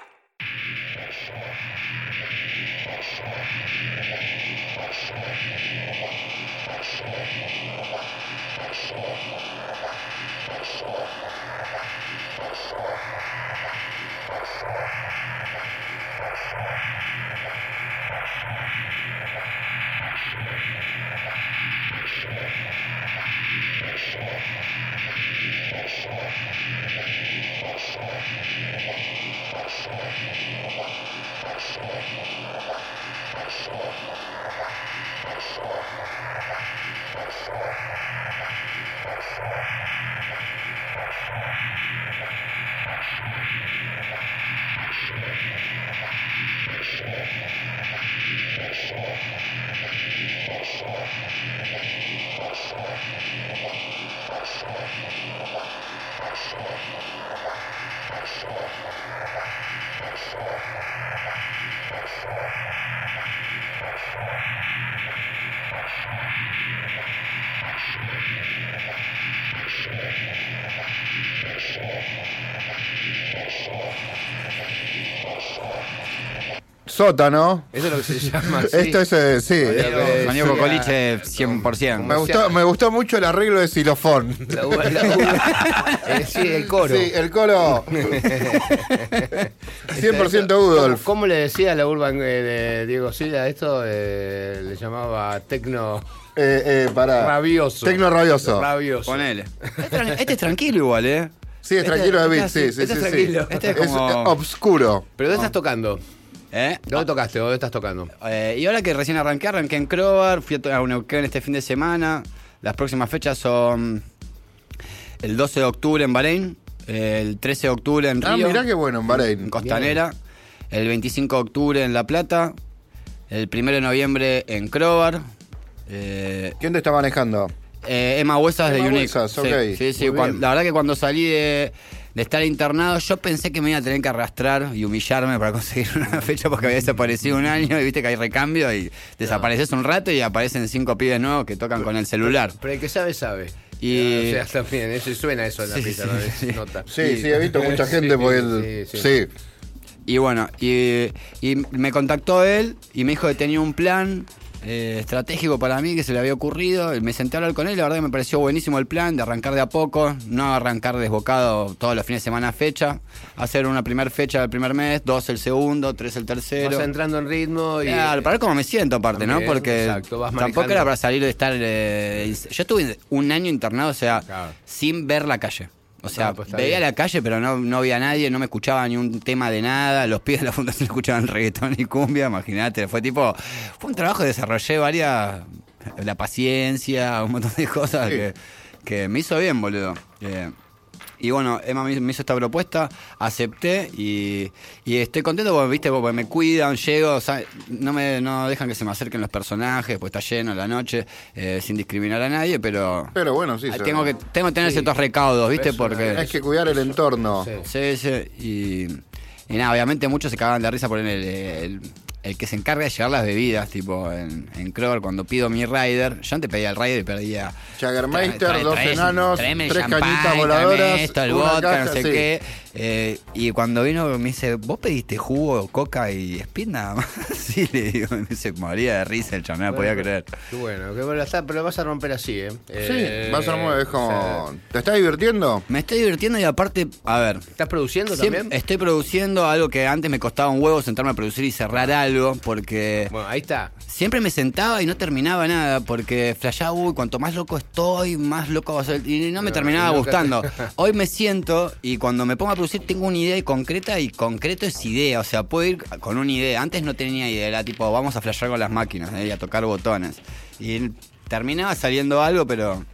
Sótano.
Eso es lo que se llama.
Esto es, eh, sí.
Sonido-
Sonido Cocoliche 100%.
Me gustó, me gustó mucho el arreglo de xilofón.
La uva- la uva- eh, sí, el coro.
Sí, el coro. 100%
¿Cómo,
Udolf.
cómo le decía a la Urban eh, de Diego Sila esto? Eh, le llamaba tecno
Eh, eh, pará.
rabioso.
Tecno rabioso.
Rabioso.
Ponele. Este, este es tranquilo igual, ¿eh?
Sí, es
Este-
tranquilo de beat,
este-
sí, sí,
este
sí.
es
sí.
tranquilo. Este es como-
eh, obscuro.
¿Pero dónde estás tocando?
¿Eh?
¿Dónde tocaste? ¿Dónde estás tocando?
Eh, y ahora que recién arranqué, arranqué en Crobar, fui a a Neuquén este fin de semana. Las próximas fechas son el 12 de octubre en Bahrein, el 13 de octubre en
Ah,
Río,
mirá qué bueno, en Bahrein.
en Costanera, el 25 de octubre en La Plata, el 1 de noviembre en Crobar. eh,
¿Quién te está manejando?
eh, Emma Huesas de
Emma
Unique.
Huesas,
Sí,
ok.
Sí, sí,
bien.
la verdad que cuando salí de, de estar internado, yo pensé que me iba a tener que arrastrar y humillarme para conseguir una fecha porque había desaparecido un año y viste que hay recambio y desapareces un rato y aparecen cinco pibes nuevos que tocan con el celular.
Pero el que sabe, sabe.
Y-
O sea, también, eso suena eso en la
Sí,
pista,
sí,
¿no?
sí.
Se nota.
Sí, sí, he visto mucha gente porque él.
sí,
Sí,
sí.
Y bueno, y, y me contactó él y me dijo que tenía un plan eh, estratégico para mí que se le había ocurrido. Me senté a hablar con él, la verdad que me pareció buenísimo el plan de arrancar de a poco, no arrancar desbocado todos los fines de semana fecha, hacer una primera fecha el primer mes, dos el segundo, tres el tercero.
Vas entrando en ritmo y.
Claro, para ver cómo me siento aparte, ¿no? Porque
exacto, vas
tampoco era para salir de estar... eh, yo estuve un año internado, o sea,
Claro.
sin ver la calle. O sea,
Ah, pues
veía
bien.
la calle, pero no, no veía a nadie, no me escuchaba ni un tema de nada. Los pibes de la fundación escuchaban reggaetón y cumbia, imagínate. Fue tipo, fue un trabajo que desarrollé varias, la paciencia, un montón de cosas
Sí.
que, que me hizo bien, boludo. Eh, y bueno, Emma me hizo esta propuesta, acepté y, y estoy contento porque, viste, porque me cuidan, llego, o sea, no me no dejan que se me acerquen los personajes, pues está lleno la noche, eh, sin discriminar a nadie, pero
Pero bueno, sí.
tengo que tengo que tener
Sí.
ciertos recaudos, viste,
Es una-
porque
Hay que cuidar el entorno.
Sí.
sí, sí, y, y nada, obviamente muchos se cagaban de risa por el, el, el que se encarga de llevar las bebidas, tipo en, en Kroger, cuando pido mi rider, yo antes pedía el rider y pedía trae-
dos enanos, tres cañitas voladoras,
esto, el vodka,
caja,
no sé
sí.
qué. Eh, y cuando vino me dice, ¿vos pediste jugo, coca y speed nada más? sí, le digo, me se moría de risa el chaval, no me podía creer.
Qué bueno, qué bueno está, pero lo vas a romper así, ¿eh? Eh,
Sí, vas a armar, es
o
como.
sea,
¿Te estás divirtiendo?
Me estoy divirtiendo y aparte, a ver,
¿Estás produciendo también?
estoy produciendo algo que antes me costaba un huevo sentarme a producir y cerrar algo, porque
Bueno, ahí está.
siempre me sentaba y no terminaba nada, porque flashaba, uy, cuanto más loco estoy, más loco va a ser. Y no me
No,
terminaba
nunca
gustando. Hoy me siento y cuando me pongo a producir tengo una idea y concreta y concreto es idea. O sea, puedo ir con una idea. Antes no tenía idea, era tipo, vamos a flashear con las máquinas ¿eh? y a tocar botones. Y terminaba saliendo algo, pero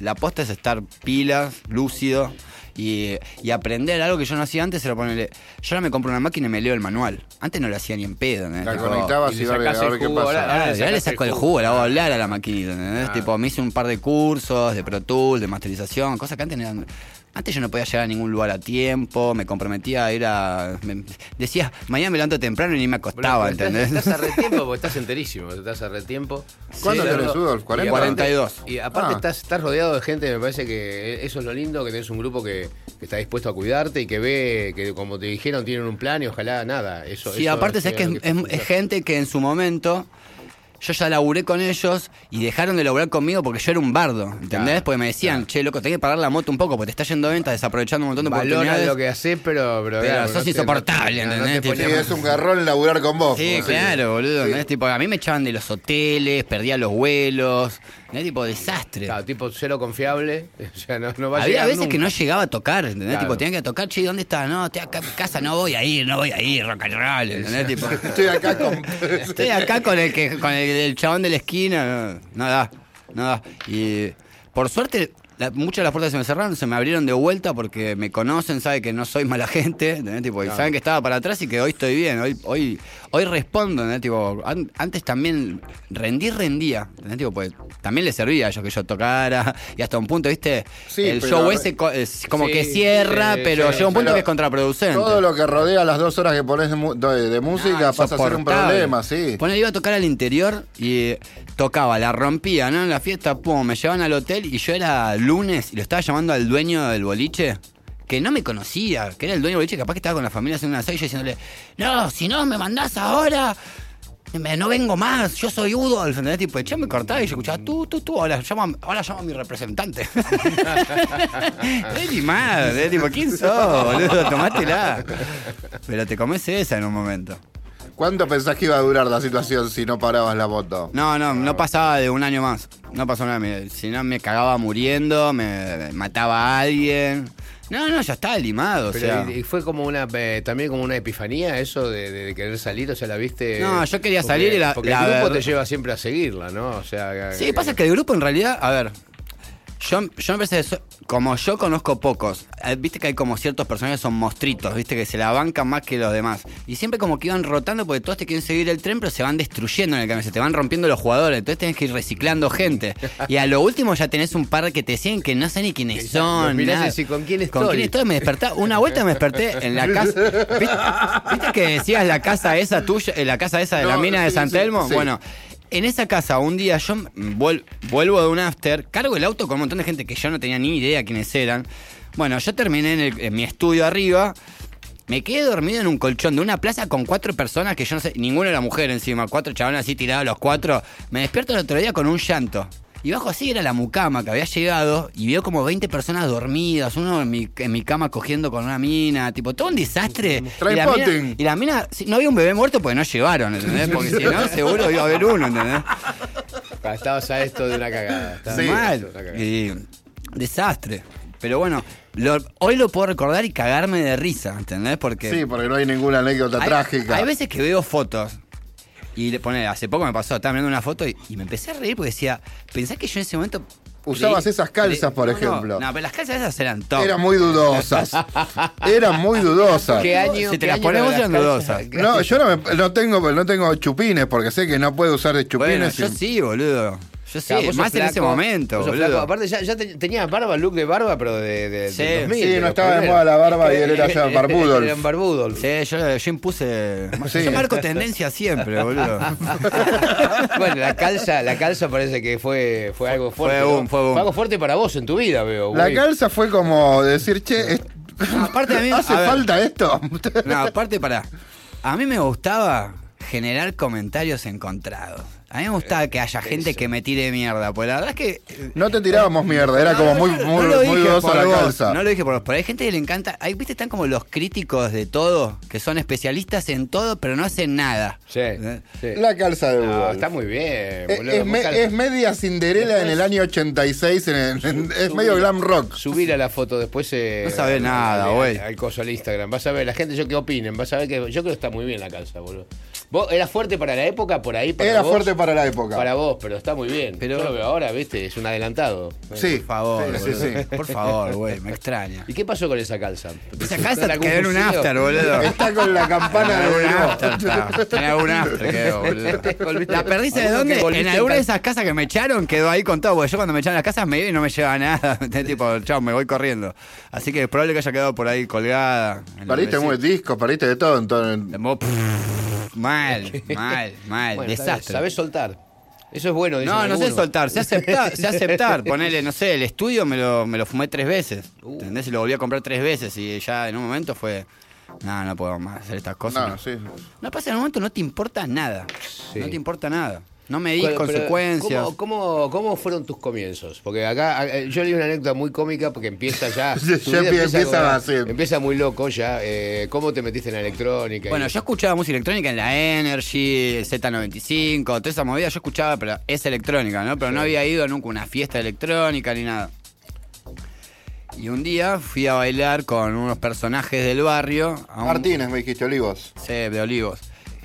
la posta es estar pilas, lúcido. Y, y aprender algo que yo no hacía antes era ponerle. Yo ahora me compro una máquina y me leo el manual. Antes no lo hacía ni en pedo. ¿entendés?
La
Tipo,
conectabas
y
y,
le
ver, a ver
el
qué
jugo,
pasa.
ahora- le
ya le
sacás
saco
el jugo.
la hago hablar a la maquinita, ¿entendés?
Ah.
Tipo, me hice un par de cursos de Pro Tools, de masterización, cosas que antes no eran. Antes yo no podía llegar a ningún lugar a tiempo, me comprometía a ir a. me- decía, mañana me levanto temprano y ni me acostaba,
estás-
¿entendés?
Estás a retiempo porque estás enterísimo, estás a retiempo.
¿Cuánto
Sí,
tenés. Udolf?
Y
40?
aparte-
42.
Y aparte
Ah.
estás, estás rodeado de gente, me parece que eso es lo lindo, que tenés un grupo que, que está dispuesto a cuidarte y que ve que, como te dijeron, tienen un plan y ojalá nada. Eso,
Sí,
eso
aparte, que es,
lo
es- es gente que en su momento. Yo ya laburé con ellos y dejaron de laburar conmigo porque yo era un bardo, ¿entendés?
Claro,
porque me decían, che, loco, tenés que pagar la moto un poco porque te está yendo venta, desaprovechando un montón de
Valora
oportunidades.
lo que haces, pero. Pero,
Pero
claro,
sos insoportable,
no te
¿entendés?
Sí,
Tipo,
es un garrón laburar con vos.
Sí, claro, boludo. ¿entendés? Tipo, a mí me echaban de los hoteles, perdía los vuelos. ¿Entendés? Tipo, desastre.
Claro, tipo cero confiable. O sea, no, no va a
Había
llegar
veces
nunca.
que no llegaba a tocar, ¿entendés?
Claro.
Tipo, tenía que tocar, che, ¿dónde está? No, estoy acá en casa, no voy a ir, no voy a ir, rock and roll, ¿entendés? Tipo,
Estoy acá con.
estoy acá con el que con el, el chabón de la esquina, no, no da, no da. Y por suerte, la- muchas de las puertas se me cerraron, se me abrieron de vuelta porque me conocen, saben que no soy mala gente. Tipo, y saben que estaba para atrás y que hoy estoy bien, hoy, hoy, hoy respondo, ¿entendés? Tipo, an- antes también rendí, rendía. Tipo, pues también le servía a ellos que yo tocara y hasta un punto, ¿viste?
Sí,
el
pero-
show ese co- es como
Sí,
que cierra, pero llega un punto que es contraproducente.
Todo lo que rodea las dos horas que pones de, de- de música
Ah,
pasa a ser un problema, sí.
Ponele, iba a tocar al interior y tocaba, la rompía, ¿no? En la fiesta, pum, me llevaban al hotel y yo era lunes y lo estaba llamando al dueño del boliche. Que no me conocía, que era el dueño del boliche, capaz que estaba con la familia haciendo una yo diciéndole, no, si no me mandás ahora, me- no vengo más, yo soy Udolf, ¿entendés? Tipo, ya me cortaba y yo escuchaba, tú, tú, tú, ahora llamo, ahora llamo a mi representante. es mi madre, tipo, ¿quién sos, boludo? Tomátela. Pero te comes esa en un momento.
¿Cuánto pensás que iba a durar la situación si no parabas la moto?
No, no, no pasaba de un año más. No pasó nada. me- Si no, me cagaba muriendo, me mataba a alguien. No, no, ya estaba limado. o
Pero
sea.
y, y fue como una eh, también como una epifanía eso de, de- de querer salir, o sea, la viste.
No, yo quería
porque-
salir y la-
Porque
la
el grupo
verdad-
te lleva siempre a seguirla, ¿no? O sea.
Sí, pasa que el grupo en realidad, a ver, yo, yo so- como yo conozco pocos, eh, viste que hay como ciertos personajes que son mostritos, viste que se la bancan más que los demás. Y siempre como que iban rotando porque todos te quieren seguir el tren, pero se van destruyendo en el camino, se te van rompiendo los jugadores, entonces tenés que ir reciclando gente. Y a lo último ya tenés un par que te siguen que no sé ni quiénes son.
mirás decís, ¿con quién
¿Con
estoy?
quién estoy? Me despertá, una vuelta me desperté en la casa. ¿Viste, viste que decías la casa esa tuya, eh, la casa esa de la mina de San
sí,
Telmo?
sí.
Bueno, en esa casa un día yo vuel- vuelvo de un after, cargo el auto con un montón de gente que yo no tenía ni idea quiénes eran. Bueno, yo terminé en mi estudio arriba. Me quedé dormido en un colchón de una plaza con cuatro personas que yo no sé, ninguna era mujer encima, cuatro chavales así tirados los cuatro. Me despierto el otro día con un llanto. Y bajo así era la mucama que había llegado y vio como 20 personas dormidas, uno en mi, en mi cama cogiendo con una mina, tipo, todo un desastre.
Trae
y, la mina,
poting.
y la mina, no había un bebé muerto porque no llevaron, ¿entendés? Porque si no, seguro iba a haber uno, ¿entendés?
Ah, Estabas a esto de una cagada.
Sí.
Mal.
esto de una cagada.
Y, desastre. Pero bueno, lo- hoy lo puedo recordar y cagarme de risa, ¿entendés? Porque
Sí, porque no hay ninguna anécdota
hay,
trágica.
hay veces que veo fotos y le pone, hace poco me pasó, estaba mirando una foto y, y me empecé a reír porque decía, pensás que yo en ese momento...
Usabas
creí-
esas calzas,
creí-
por
no,
ejemplo.
No, pero las calzas esas eran top.
Eran muy dudosas. Eran muy dudosas.
¿Qué año?
Si te
qué
las ponemos, eran dudosas.
No, yo no, me- no tengo, no tengo chupines porque sé que no puedo usar de
Bueno,
chupines.
yo
y-
sí, boludo. Yo
Claro, sos
más en ese momento,
flaco. Aparte, ya, ya te- tenía barba, look de barba, pero de, de,
Sí.
del 2000,
Sí,
de
no estaba de moda la barba y él era ya barbudolf.
Era un barbudolf.
Sí, yo, yo impuse.
Sí.
Yo marco tendencia siempre, boludo.
bueno, la calza, la calza parece que fue, fue algo fuerte.
Fue
¿no?
boom, fue boom.
algo fuerte para vos en tu vida, veo.
La calza fue como decir, che, es-
Aparte a mí,
¿hace
a ver,
falta esto?
No, aparte para. A mí me gustaba generar comentarios encontrados. A mí me gustaba que haya gente que me tire mierda, pues la verdad es que eh,
No te tirábamos mierda, era como muy,
no
muy,
lo
muy dudosa la
vos,
calza.
No lo dije por vos, pero hay gente que le encanta. Hay, viste, están como los críticos de todo, que son especialistas en todo, pero no hacen nada.
Sí,
¿Eh?
sí.
La calza de
No, está muy bien,
es,
boludo.
es me- media Cinderela en el año 86, en el- en- es medio glam rock.
Subir a la foto después. Eh,
No sabés nada, güey.
Al coso al Instagram. Vas a ver, la gente, yo qué opinen. Vas a ver que. Yo creo que está muy bien la calza, boludo. ¿Vos era fuerte para la época por ahí? Para
Era
vos?
fuerte para la época.
Para vos, pero está muy bien.
Pero-
Yo lo veo ahora, ¿viste? Es un adelantado.
Sí.
Por favor,
Sí, sí.
Por favor, güey, me extraña.
¿Y qué pasó con esa calza?
Esa
¿Algún
quedó en un after, boludo.
Está con la campana de
un after, está. Tenía un after, quedó, boludo. ¿La perdiste de dónde? En alguna de esas casas que me echaron quedó ahí con todo, porque yo cuando me echaron las casas me iba y no me llevaba nada. tipo, chao, me voy corriendo. Así que es probable que haya quedado por ahí colgada. en
Perdiste muy discos, perdiste de todo. Entonces,
Mo- Mal, mal, mal.
Bueno,
desastre.
Sabés soltar. Eso es bueno.
No, no sé soltar, sé aceptar, sé aceptar. Ponele, no sé, el estudio me lo, me lo fumé tres veces.
Uh.
¿Entendés? Y lo volví a comprar tres veces. Y ya en un momento fue. No, no puedo más hacer estas cosas.
no, sí.
No pasa, en un momento no te importa nada.
Sí.
No te importa nada. No
Bueno, pero,
consecuencias.
¿cómo, cómo, cómo fueron tus comienzos? Porque acá eh, yo leí una anécdota muy cómica porque empieza ya.
Empieza
empieza muy loco ya. eh, ¿Cómo te metiste en la electrónica?
Bueno,
Y-
yo escuchaba música electrónica en la Energy, el Z95, toda esa movida yo escuchaba, pero es electrónica, ¿no? Pero no había ido nunca a una fiesta electrónica ni nada. Y un día fui a bailar con unos personajes del barrio. A un,
Martínez, me dijiste, Olivos.
Sí, de Olivos.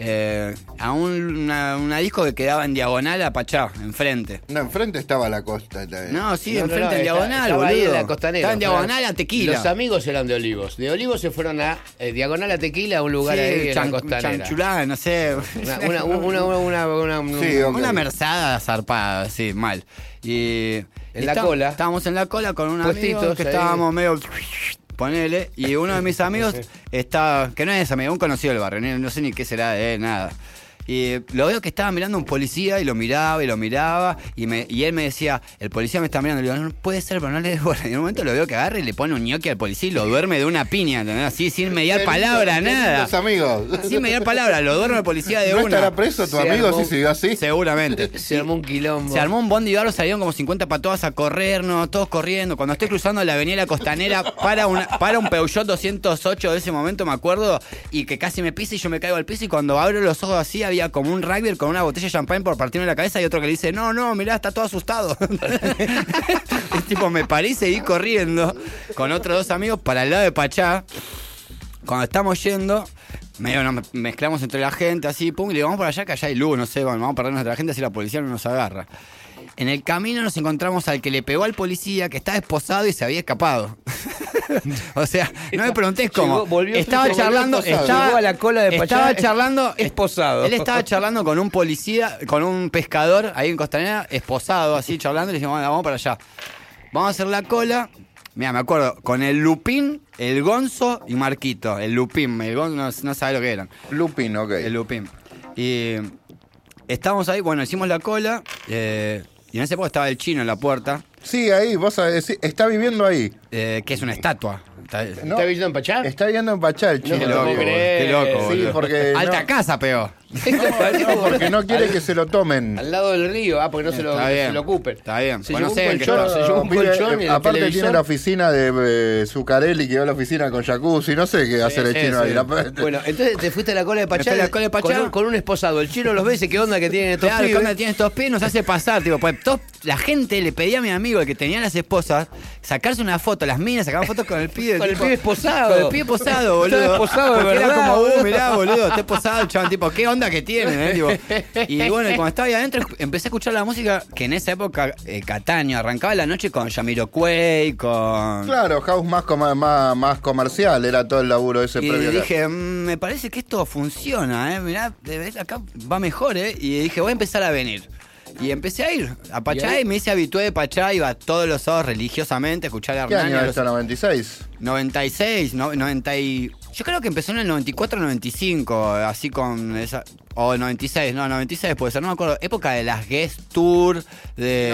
Eh, a un- una, una disco que quedaba en diagonal a Pachá, enfrente.
No, enfrente estaba la costa.
No, sí,
No,
enfrente
no,
en
está-
diagonal,
estaba ahí
boludo.
en la costanera.
Estaba en diagonal a Tequila.
Los amigos eran de Olivos. De Olivos se fueron a eh, diagonal a Tequila, a un lugar
Sí,
ahí en
chan-
la costanera.
chanchulada, no sé.
Una, una, una, una, una, una-
Sí,
una-
ok.
Una merzada zarpada, sí, mal. Y.
En
y
la cola.
Estábamos en la cola con un
Puestitos
amigo que
ahí.
estábamos medio. Ponele. Y uno de mis amigos está. Que no es amigo, un conocido del barrio, no sé ni qué será de él, nada. Y lo veo que estaba mirando un policía y lo miraba y lo miraba. Y, me, y él me decía, el policía me está mirando. Y le digo, no puede ser, pero no le des bola. Y en un momento lo veo que agarra y le pone un ñoqui al policía y lo duerme de una piña, ¿entendés? Así, sin mediar palabra,
lindo,
nada.
lindos amigos.
Sin mediar palabra, lo duerme el policía de
¿No
una.
estará preso tu
Se
amigo
armó-
si siguió así?
Seguramente.
Se armó un quilombo.
Se armó un bondi barro, salieron como 50 patodas a corrernos, todos corriendo. Cuando estoy cruzando la avenida Costanera, para, una, para un Peugeot 208 de ese momento, me acuerdo, y que casi me pisa y yo me caigo al piso. Y cuando abro los ojos así, había como un rugby con una botella de champán por partirme la cabeza y otro que le dice: No, no, mirá, está todo asustado. es tipo, me paré y corriendo con otros dos amigos para el lado de Pachá. Cuando estamos yendo, medio nos mezclamos entre la gente, así, pum, y le digo, vamos por allá que allá hay luz, no sé, vamos a entre la gente así la policía no nos agarra. En el camino nos encontramos al que le pegó al policía, que estaba esposado y se había escapado. o sea, no me preguntés cómo.
Llegó- volvió-
estaba
volvió
charlando,
esposado.
estaba,
Llegó a la cola de Pachá
estaba charlando,
esposado.
Él estaba charlando con un policía, con un pescador ahí en Costanera, esposado, así charlando, y le dijimos, "Bueno, vamos para allá. Vamos a hacer la cola. Mira, me acuerdo, con el Lupín, el Gonzo y Marquito. El Lupín, el Gonzo no, no sabe lo que eran.
Lupin, ok.
El Lupín. Y estábamos ahí, bueno, hicimos la cola. eh, y en ese época estaba el chino en la puerta,
Sí, ahí, vos sabés, sí, está viviendo ahí.
eh, que es una estatua. Está-
No,
¿Está viviendo en Pachá?
Está viviendo en Pachá el
No
chino.
te
Qué
lo
loco, qué loco,
Sí,
boludo.
porque
Alta
no-
casa, peor.
No, porque no quiere que se lo tomen.
Al lado del río, ah, porque no se lo, se lo ocupen.
Está bien.
Se
Bueno,
llevó
no
un
qué
colchón, se llevó un colchón y
aparte
televisor.
tiene la oficina de eh, Zuccarelli, que va a la oficina con jacuzzi, no sé qué hacer el
sí,
chino
sí.
ahí. la-
Bueno, entonces te fuiste a la cola de Pachá,
a la cola de Pachá.
Con, un, con un esposado. El chino los ve y dice, ¿qué onda que tienen estos
Claro, ¿qué
pibes?
onda tiene estos pies? Nos hace pasar, tipo, pues todo- la gente le pedía a mi amigo, el que tenía las esposas, sacarse una foto, las minas sacaban fotos con el pibe.
Con el pibe esposado.
Con el pibe esposado, boludo.
Esposado de verdad,
Era como, uh, mirá, boludo, está esposado el chaval, tipo, ¿qué onda que tiene? eh? Tipo, y bueno, y cuando estaba ahí adentro, empecé a escuchar la música que en esa época, eh, Cataño, arrancaba la noche con Yamiroquai, con...
Claro, house más, coma- más, más comercial, era todo el laburo ese
Y
previo.
dije, "Mm, me parece que esto funciona, ¿eh? Mirá, acá va mejor, ¿eh? Y dije, voy a empezar a venir. Y empecé a ir a Pachá y, me hice habitué de Pachá, iba todos los sábados religiosamente a escuchar a
¿Qué
Hernán. y
año
los-
esto? ¿96?
96, no, 90 y... Yo creo que empezó en el 94-95, así con esa... O 96, no, 96 puede ser, no me acuerdo. Época de las guest tour, de...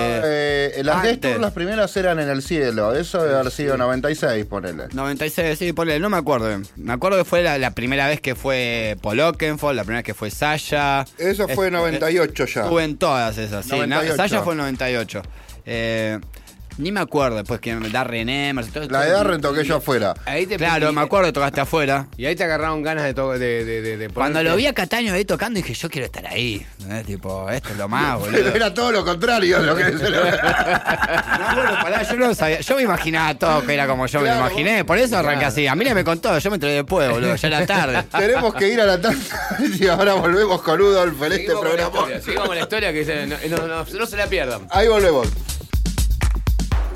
Eh, las guest tour, las primeras eran en el cielo, eso debe haber sido 96, ponele.
96, sí, ponle, no me acuerdo. Me acuerdo que fue la, la primera vez que fue Paul Oakenfold, la primera vez que fue Sasha.
Eso fue
Es-
98 ya.
Estuve en todas esas, sí. No,
98.
Sasha fue el 98. Eh, Ni me acuerdo después que da René, y todo
La de Darren toqué yo afuera.
Ahí te
Claro, me acuerdo que tocaste afuera.
Y ahí te agarraron ganas de, to- de, de, de- de
Cuando lo vi a Cataño ahí tocando, dije, yo quiero estar ahí. Tipo, esto es lo más, boludo.
Pero era todo lo contrario lo que se lo-
No, bueno, pará, yo no sabía. Yo me imaginaba todo que era como yo me lo imaginé. Por eso arranqué
Claro.
así. A mí no me contó, yo me entré después, boludo. Ya era tarde.
Tenemos que ir a la tanda y ahora volvemos con Udolf en este programa.
con la historia que se- no, no- no- no se la pierdan.
Ahí volvemos.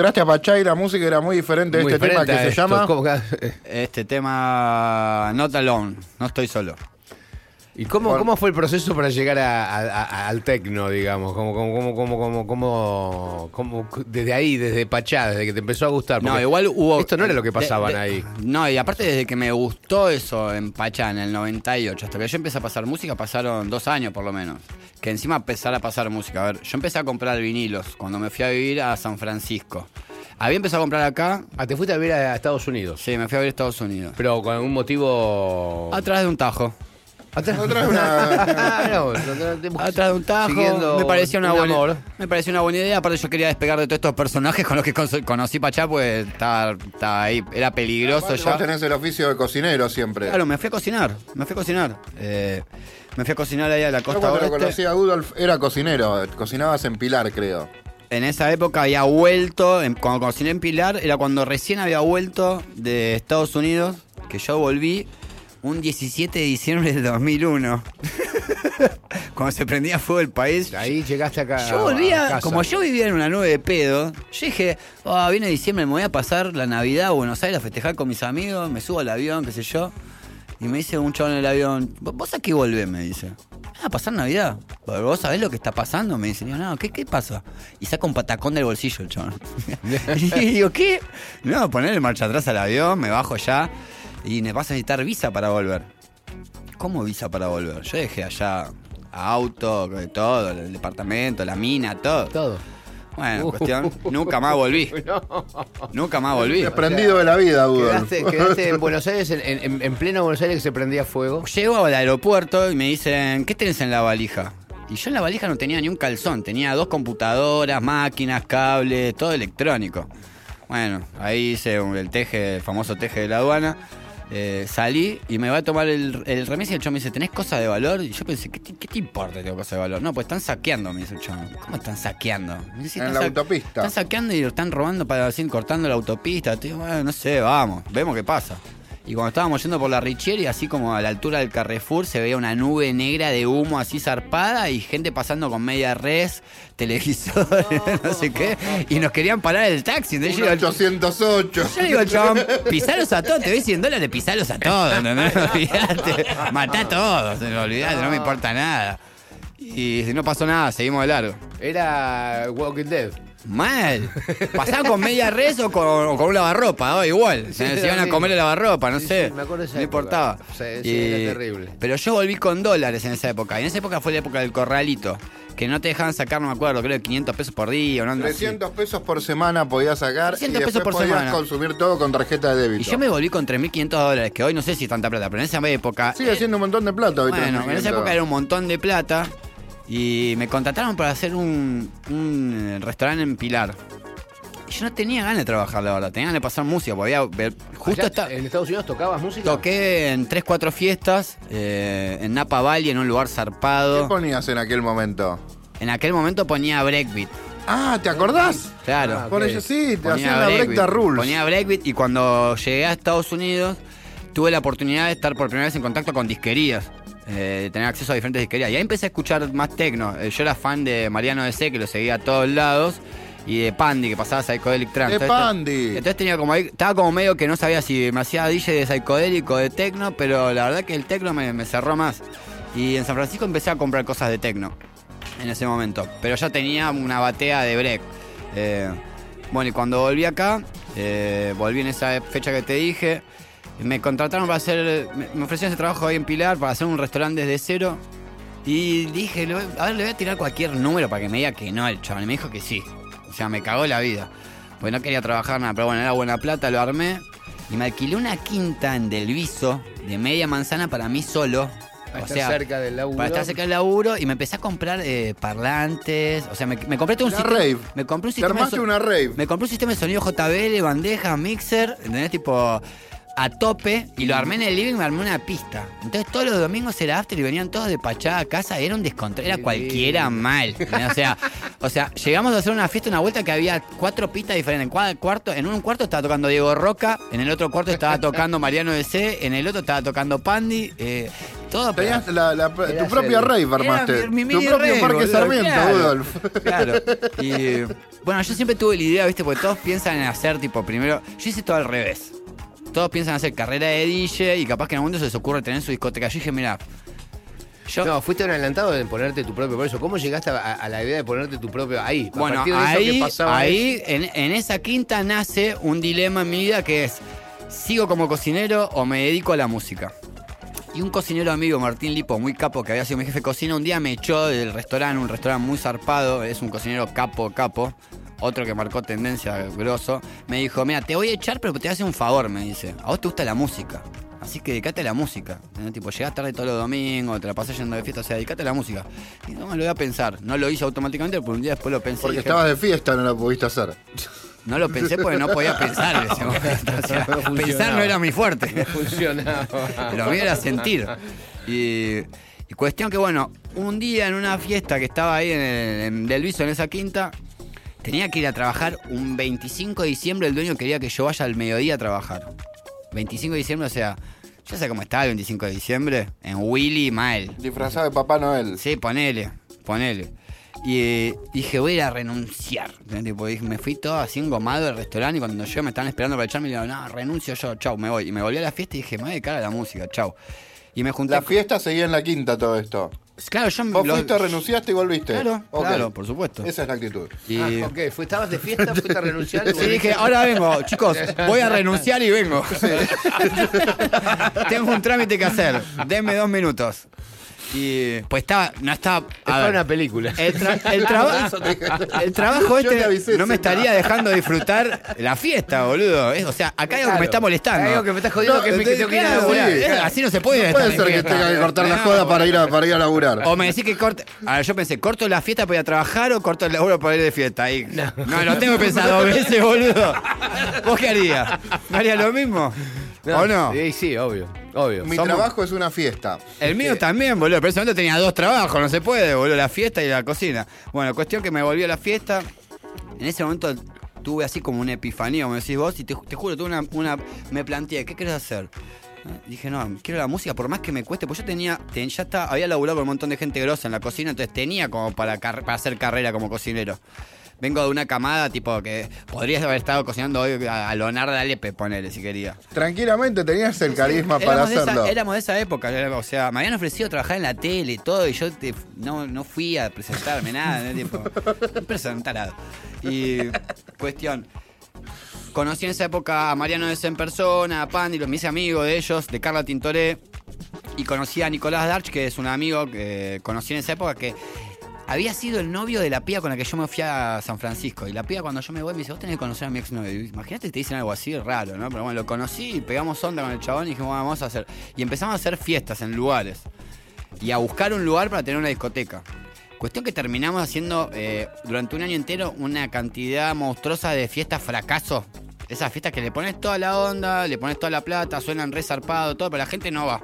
Entraste a Pachá y la música era muy diferente de
Muy
este tema
diferente
que
a
se llama.
¿Cómo que-
Este tema, Not Alone, no estoy solo.
¿Y cómo,
Bueno.
cómo fue el proceso para llegar a- a- a- al tecno, digamos? ¿Cómo, cómo, cómo, cómo, cómo, cómo- cómo- desde ahí, desde Pachá, desde que te empezó a gustar?
No, igual hubo.
Esto no era lo que
de-
pasaban
de-
ahí.
No, y aparte desde que me gustó eso en Pachá en el 98, hasta que yo empecé a pasar música, pasaron dos años por lo menos. Que encima empezar a pasar música. A ver, yo empecé a comprar vinilos cuando me fui a vivir a San Francisco. Había empezado a comprar acá.
Ah, te fuiste a vivir a Estados Unidos.
Sí, me fui a vivir a Estados Unidos.
Pero con algún motivo.
Atrás de un tajo.
Atrás
una-
de un tajo. Me parecía una
un
buena,
amor.
me pareció una buena idea. Aparte yo quería despegar de todos estos personajes con los que con- conocí Pachá, pues estaba, estaba ahí, era peligroso
Vos
ya.
tenés el oficio de cocinero siempre.
Claro, me fui a cocinar, me fui a cocinar. Eh, me fui a cocinar ahí a la
Yo
costa
cuando lo
oeste.
conocí a Udolf era cocinero. Cocinabas en Pilar, creo.
En esa época había vuelto, cuando cociné en Pilar, era cuando recién había vuelto de Estados Unidos, que yo volví un 17 de diciembre del 2001. cuando se prendía fuego el país.
Ahí llegaste acá.
Yo
a
volvía,
casa.
como yo vivía en una nube de pedo, yo dije, "Ah, viene diciembre, me voy a pasar la Navidad a Buenos Aires a festejar con mis amigos, me subo al avión, qué sé yo. Y me dice un chabón en el avión, "¿Vos- ¿vos a qué volvés? Me dice. Ah, a pasar Navidad. "¿Pero ¿Vos sabés lo que está pasando? Me dice, "Y yo, no, ¿qué, ¿qué pasa? Y saca un patacón del bolsillo el chabón. y digo, ¿qué? No, ponerle marcha atrás al avión, me bajo ya y me vas a necesitar visa para volver. ¿Cómo visa para volver? Yo dejé allá auto, todo, el departamento, la mina, todo.
Todo.
Bueno, cuestión, nunca más volví. Nunca más volví.
Desprendido de la vida, Udolf.
Quedaste, quedaste en Buenos Aires, en, en- en pleno Buenos Aires que se prendía fuego.
Llego al aeropuerto y me dicen, ¿qué tenés en la valija? Y yo en la valija no tenía ni un calzón, tenía dos computadoras, máquinas, cables, todo electrónico. Bueno, ahí hice el teje, el famoso teje de la aduana. Eh, salí y me va a tomar el, el remis y el chon me dice, ¿tenés cosas de valor? Y yo pensé, ¿qué te, qué te importa tengo cosas de valor? No, pues están saqueando, me dice el chon. ¿Cómo están saqueando? Me dice,
En
"Están
la
sa-
autopista.
Están saqueando y lo están robando para así, cortando la autopista. Tío, bueno, no sé, vamos, vemos qué pasa. Y cuando estábamos yendo por la Richieri, así como a la altura del Carrefour, se veía una nube negra de humo así zarpada y gente pasando con media res, televisor, no, sé qué. Y nos querían parar el taxi. Entonces
Un
yo digo,
808.
yo digo chabón, pisalos a todos, te doy 100 dólares, pisalos a todos, ¿entendés? Olvidate, matá a todos, olvidate, no me importa nada. Y no pasó nada, seguimos de largo.
Era Walking Dead.
Mal. Pasaba con media res o con, o con un lavarropa, ¿no? igual.
Sí,
se iban a comer el lavarropa, no
Sí,
sé.
sí, me acuerdo de esa
no
época.
importaba.
Sí, sí, era terrible.
Pero yo volví con dólares en esa época. Y en esa época fue la época del corralito. Que no te dejaban sacar, no me acuerdo, creo que 500 pesos por día o no anda así.
300 pesos por semana podías sacar
300
y después
pesos por
podías
semana.
consumir todo con tarjeta de débito.
Y yo me volví con 3.500 dólares, que hoy no sé si es tanta plata, pero en esa época.
Sigue siendo un montón de plata hoy.
Bueno, en esa
3.500.
época era un montón de plata. Y me contrataron para hacer un, un restaurante en Pilar. Y yo no tenía ganas de trabajar, la verdad. Tenía ganas de pasar música, porque había, ver- justo
Allá,
está,
¿En Estados Unidos tocabas música?
toqué en 3, 4 fiestas, eh, en Napa Valley, en un lugar
¿Qué
zarpado.
ponías en aquel momento?
En aquel momento ponía breakbeat.
Ah, ¿te acordás?
Claro.
Ah,
Por
ok.
eso sí, te
Ponía
hacían la break the rules.
Ponía breakbeat y cuando llegué a Estados Unidos tuve la oportunidad de estar por primera vez en contacto con disquerías. eh, de tener acceso a diferentes disquerías. Y ahí empecé a escuchar más tecno. Eh, yo era fan de Mariano DC, que lo seguía a todos lados. Y de Pandy, que pasaba Psychedelic Trance.
De Pandy.
Entonces tenía como ahí, estaba como medio que no sabía si me hacía DJ de psicodélico o de tecno, pero la verdad que el tecno me, me cerró más. Y en San Francisco empecé a comprar cosas de tecno en ese momento. Pero ya tenía una batea de break. Eh, bueno, y cuando volví acá, eh, volví en esa fecha que te dije. Me contrataron para hacer. Me, ofrecieron ese trabajo ahí en Pilar para hacer un restaurante desde cero. Y dije, a ver, le voy a tirar cualquier número para que me diga que no el chaval. Y me dijo que sí. O sea, me cagó la vida. Pues no quería trabajar nada, pero bueno, era buena plata, lo armé. Y me alquilé una quinta en Delviso de media manzana para mí solo.
Para
o
estar
sea,
cerca del laburo.
Para estar cerca del laburo y me empecé a comprar eh, parlantes. O sea, me, me compré todo un
Una
sistema.
rave.
Me compré un
Te
sistema. de
armaste
so-
una rave.
Me compré un sistema de sonido JBL, bandeja, mixer, ¿entendés? Tipo a tope y lo armé en el living, me armé una pista. Entonces todos los domingos era after y venían todos de pachá a casa, era un descontrol, era cualquiera mal. O sea, o sea, llegamos a hacer una fiesta, una vuelta que había cuatro pistas diferentes. En cuarto, en un cuarto estaba tocando Diego Roca, en el otro cuarto estaba tocando Mariano DC, en el otro estaba tocando Pandy. eh, todo, pero-
Tenías la, la-
Era
tu propia rave armaste.
mi- mi
tu propio
rave,
Parque
boludo,
Sarmiento,
claro.
Rudolf.
Claro. Y bueno, yo siempre tuve la idea, ¿viste? Porque todos piensan en hacer, tipo, primero. Yo hice todo al revés. Todos piensan en hacer carrera de DJ y capaz que en algún momento se les ocurre tener su discoteca. Yo dije, mira. Yo,
No, fuiste un adelantado de ponerte tu propio. Por eso, ¿cómo llegaste a, a la idea de ponerte tu propio ahí? A
bueno,
de eso
ahí,
pasaba
ahí en, en esa quinta nace un dilema en mi vida que es: ¿sigo como cocinero o me dedico a la música? Y un cocinero amigo, Martín Lipo, muy capo, que había sido mi jefe de cocina, un día me echó del restaurante, un restaurante muy zarpado, es un cocinero capo, capo, otro que marcó tendencia, grosso. Me dijo, mira, te voy a echar, pero te voy a hacer un favor, me dice. A vos te gusta la música. Así que dedicate a la música. ¿entendés? Tipo, llegás tarde todos los domingos, te la pasás yendo de fiesta, o sea, dedicate a la música. Y no me lo voy a pensar. No lo hice automáticamente, pero un día después lo pensé.
Porque
dije,
estabas de fiesta, no lo pudiste hacer.
No lo pensé porque no podía pensar en ese momento. O sea,
No funcionaba.
pensar no era mi fuerte.
No funcionaba.
Lo mío era sentir. Y, y cuestión que, bueno, un día en una fiesta que estaba ahí en, el, en Del Viso, en esa quinta, tenía que ir a trabajar un 25 de diciembre. El dueño quería que yo vaya al mediodía a trabajar. 25 de diciembre, o sea, ya sé cómo está el 25 de diciembre. En Willy mal.
Disfrazado de Papá Noel.
Sí, ponele, ponele. Y eh, dije, voy a ir a renunciar. Tipo, me fui todo así engomado del restaurante y cuando yo me estaban esperando para echarme, digo, no, renuncio yo, chau, me voy. Y me volví a la fiesta y dije, me voy a dedicar a la música, chau. Y me junté.
La fiesta seguía en la quinta todo esto.
Claro, yo
Vos
lo-
fuiste, renunciaste y volviste.
Claro, claro, por supuesto.
Esa es la actitud.
Y
Ah, ok, fue, estabas de fiesta, fuiste a renunciar. y
Sí, dije, ahora vengo, chicos, voy a renunciar y vengo. Tengo un trámite que hacer, denme dos minutos. Y pues estaba, no estaba.
Es
a
para
ver,
una película.
El, tra- el traba- el trabajo este
avisé,
no me estaría dejando disfrutar la fiesta, boludo. Es- o sea, acá hay algo que me está molestando.
Hay algo que me está jodiendo
No,
que, me, que tengo que ir a
Claro,
laburar.
sí, así no se puede.
No
estar
puede ser que
fiesta.
tenga que cortar la
No,
joda para ir a, para ir a laburar.
O me decís que corte. A ver, yo pensé, ¿corto la fiesta para ir a trabajar o corto el laburo para ir de fiesta? Ahí. No, lo tengo que pensar dos veces, boludo. ¿Vos qué harías? ¿No harías lo mismo? ¿O no?
Sí, sí, obvio. Obvio.
Mi
somos-
trabajo es una fiesta.
El mío también, boludo. Pero en ese momento tenía dos trabajos, no se puede, boludo. La fiesta y la cocina. Bueno, cuestión que me volví a la fiesta. En ese momento tuve así como una epifanía, como decís vos, y te, te juro, tuve una, una. Me planteé, ¿qué querés hacer? Eh, Dije, no, quiero la música, por más que me cueste, pues yo tenía, ten- ya está, había laburado con un montón de gente grosa en la cocina, entonces tenía como para, car- para hacer carrera como cocinero. Vengo de una camada tipo que podrías haber estado cocinando hoy a, Leonardo Alepe, ponele, si quería.
Tranquilamente tenías el carisma para
esa-
hacerlo.
éramos de esa época, o sea, me habían ofrecido trabajar en la tele y todo, y yo te- no, no fui a presentarme nada, ¿no? tipo, presentarado. Y cuestión, conocí en esa época a Mariano de en persona, a Pandi, los me hice amigo de ellos, de Carla Tintoré, y conocí a Nicolás Darch, que es un amigo que conocí en esa época que había sido el novio de la piba con la que yo me fui a San Francisco. Y la piba cuando yo me voy me dice, vos tenés que conocer a mi exnovio. Imagínate que te dicen algo así raro, ¿no? Pero bueno, lo conocí y pegamos onda con el chabón y dijimos, vamos a hacer. Y empezamos a hacer fiestas en lugares. Y a buscar un lugar para tener una discoteca. Cuestión que terminamos haciendo eh, durante un año entero una cantidad monstruosa de fiestas fracaso. Esas fiestas que le pones toda la onda, le pones toda la plata, suenan re zarpado, todo, pero la gente no va.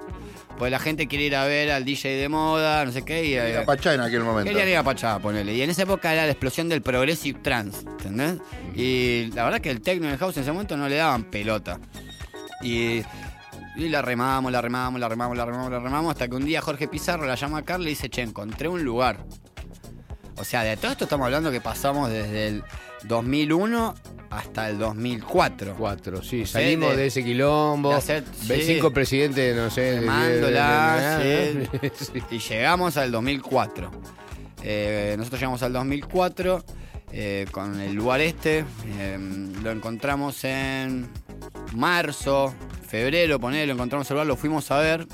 Porque la gente quiere ir a ver al DJ de moda, no sé qué. Y,
Era
eh,
Pachá en aquel momento.
Querían ir a Pachá, ponele. Y en esa época era la explosión del progressive trance, ¿entendés? Y la verdad que el techno y el house en ese momento no le daban pelota. Y, y la remamos, la remamos, la remamos, la remamos, la remamos, hasta que un día Jorge Pizarro la llama a Carla y dice, che, encontré un lugar. O sea, de todo esto estamos hablando que pasamos desde el 2001 hasta el 2004.
Cuatro, sí.
O sea,
Salimos
de-
de, ese quilombo.
de hacer-
Ve-
sí.
Cinco presidentes, no sé. de- de-
sí. Y llegamos al 2004. Eh, nosotros llegamos al 2004 eh, con el lugar este. eh, lo encontramos en marzo, febrero, ponele, lo encontramos el lugar, lo fuimos a ver.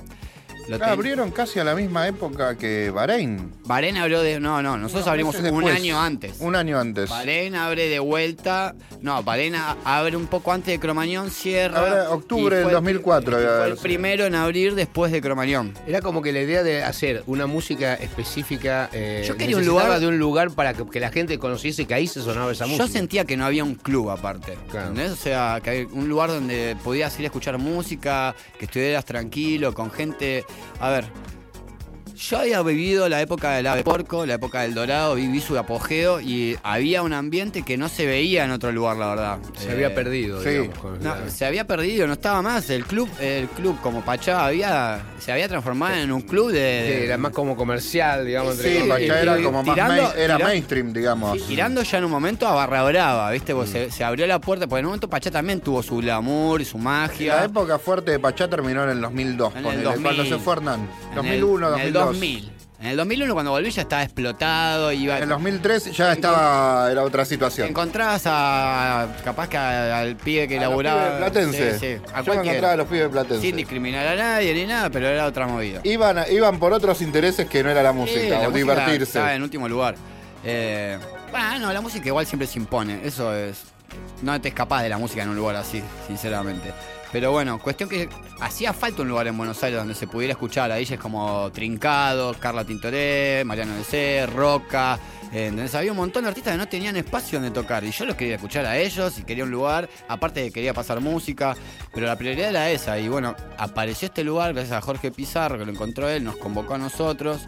Lo ten-
abrieron casi a la misma época que Bahrein.
Bahrein abrió de. No, no, nosotros
No,
abrimos un
después.
año antes.
Un año antes.
Bahrein abre de vuelta. No, Bahrein abre un poco antes de Cromañón, cierra.
Ahora, octubre del
fue el-
2004
y
debe
Fue el
sido.
primero en abrir después de Cromañón.
Era como que la idea de hacer una música específica. eh,
Yo quería un lugar-
de un lugar para que, que la gente conociese que ahí se sonaba esa música.
Yo sentía que no había un club aparte.
Claro.
¿entendés? O sea, que hay un lugar donde podías ir a escuchar música, que estuvieras tranquilo, con gente. A ver. Yo había vivido la época del ave porco, la época del dorado, viví su apogeo y había un ambiente que no se veía en otro lugar, la verdad.
Se
Eh,
había perdido,
sí.
digamos.
no, se había perdido, no estaba más. El club, el club como Pachá había, se había transformado en un club de.
Sí, era más como comercial, digamos.
Sí. Pachá era
y-
como más
tirando-
main- era
tira-
mainstream, digamos.
Sí, girando ya en un momento a barra brava, ¿viste? Porque se, se abrió la puerta, porque en un momento Pachá también tuvo su glamour y su
La
magia.
época fuerte de Pachá terminó en el 2002,
En el
ponele,
2000.
cuando se fue Hernán.
En
2001,
el, en el
2002.
2000. En el 2001 cuando volví ya estaba explotado, iba...
En el 2003 ya estaba, era otra situación.
Encontrabas a. capaz que a- al pibe que
A los
laburaba.
pibes platenses.
Sí, sí, a
Yo me
cualquiera.
encontraba a los pibes platenses.
Sin discriminar a nadie ni nada, pero era otra movida.
Iban, a- iban por otros intereses que no era la
Sí,
música,
la
o
música
divertirse.
Estaba en último lugar. Eh, bueno, la música igual siempre se impone. Eso es. No te escapás de la música en un lugar así, sinceramente. Pero bueno, cuestión que hacía falta un lugar en Buenos Aires donde se pudiera escuchar a DJs como Trincado, Carla Tintoré, Mariano DC, Roca. eh, ¿entendés? Había un montón de artistas que no tenían espacio donde tocar. Y yo los quería escuchar a ellos y quería un lugar. Aparte de que quería pasar música. Pero la prioridad era esa. Y bueno, apareció este lugar gracias a Jorge Pizarro, que lo encontró él, nos convocó a nosotros.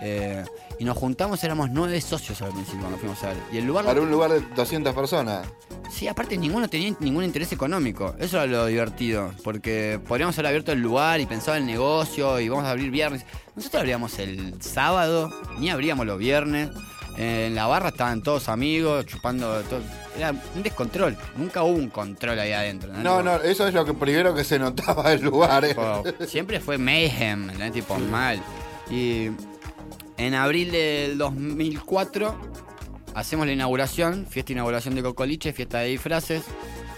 eh, y nos juntamos, éramos nueve socios al principio cuando fuimos a ver. Y el lugar
Para un lugar de 200 personas.
Sí, aparte ninguno tenía ningún interés económico. Eso era lo divertido. Porque podríamos haber abierto el lugar y pensado en el negocio y vamos a abrir viernes. Nosotros abríamos el sábado, ni abríamos los viernes. En la barra estaban todos amigos, chupando todo. Era un descontrol. Nunca hubo un control ahí adentro.
No, no, eso es lo que primero que se notaba del lugar. eh.
Tipo, siempre fue mayhem, ¿no? tipo mal. Y en abril del 2004 hacemos la inauguración, fiesta de inauguración de Cocoliche, fiesta de disfraces,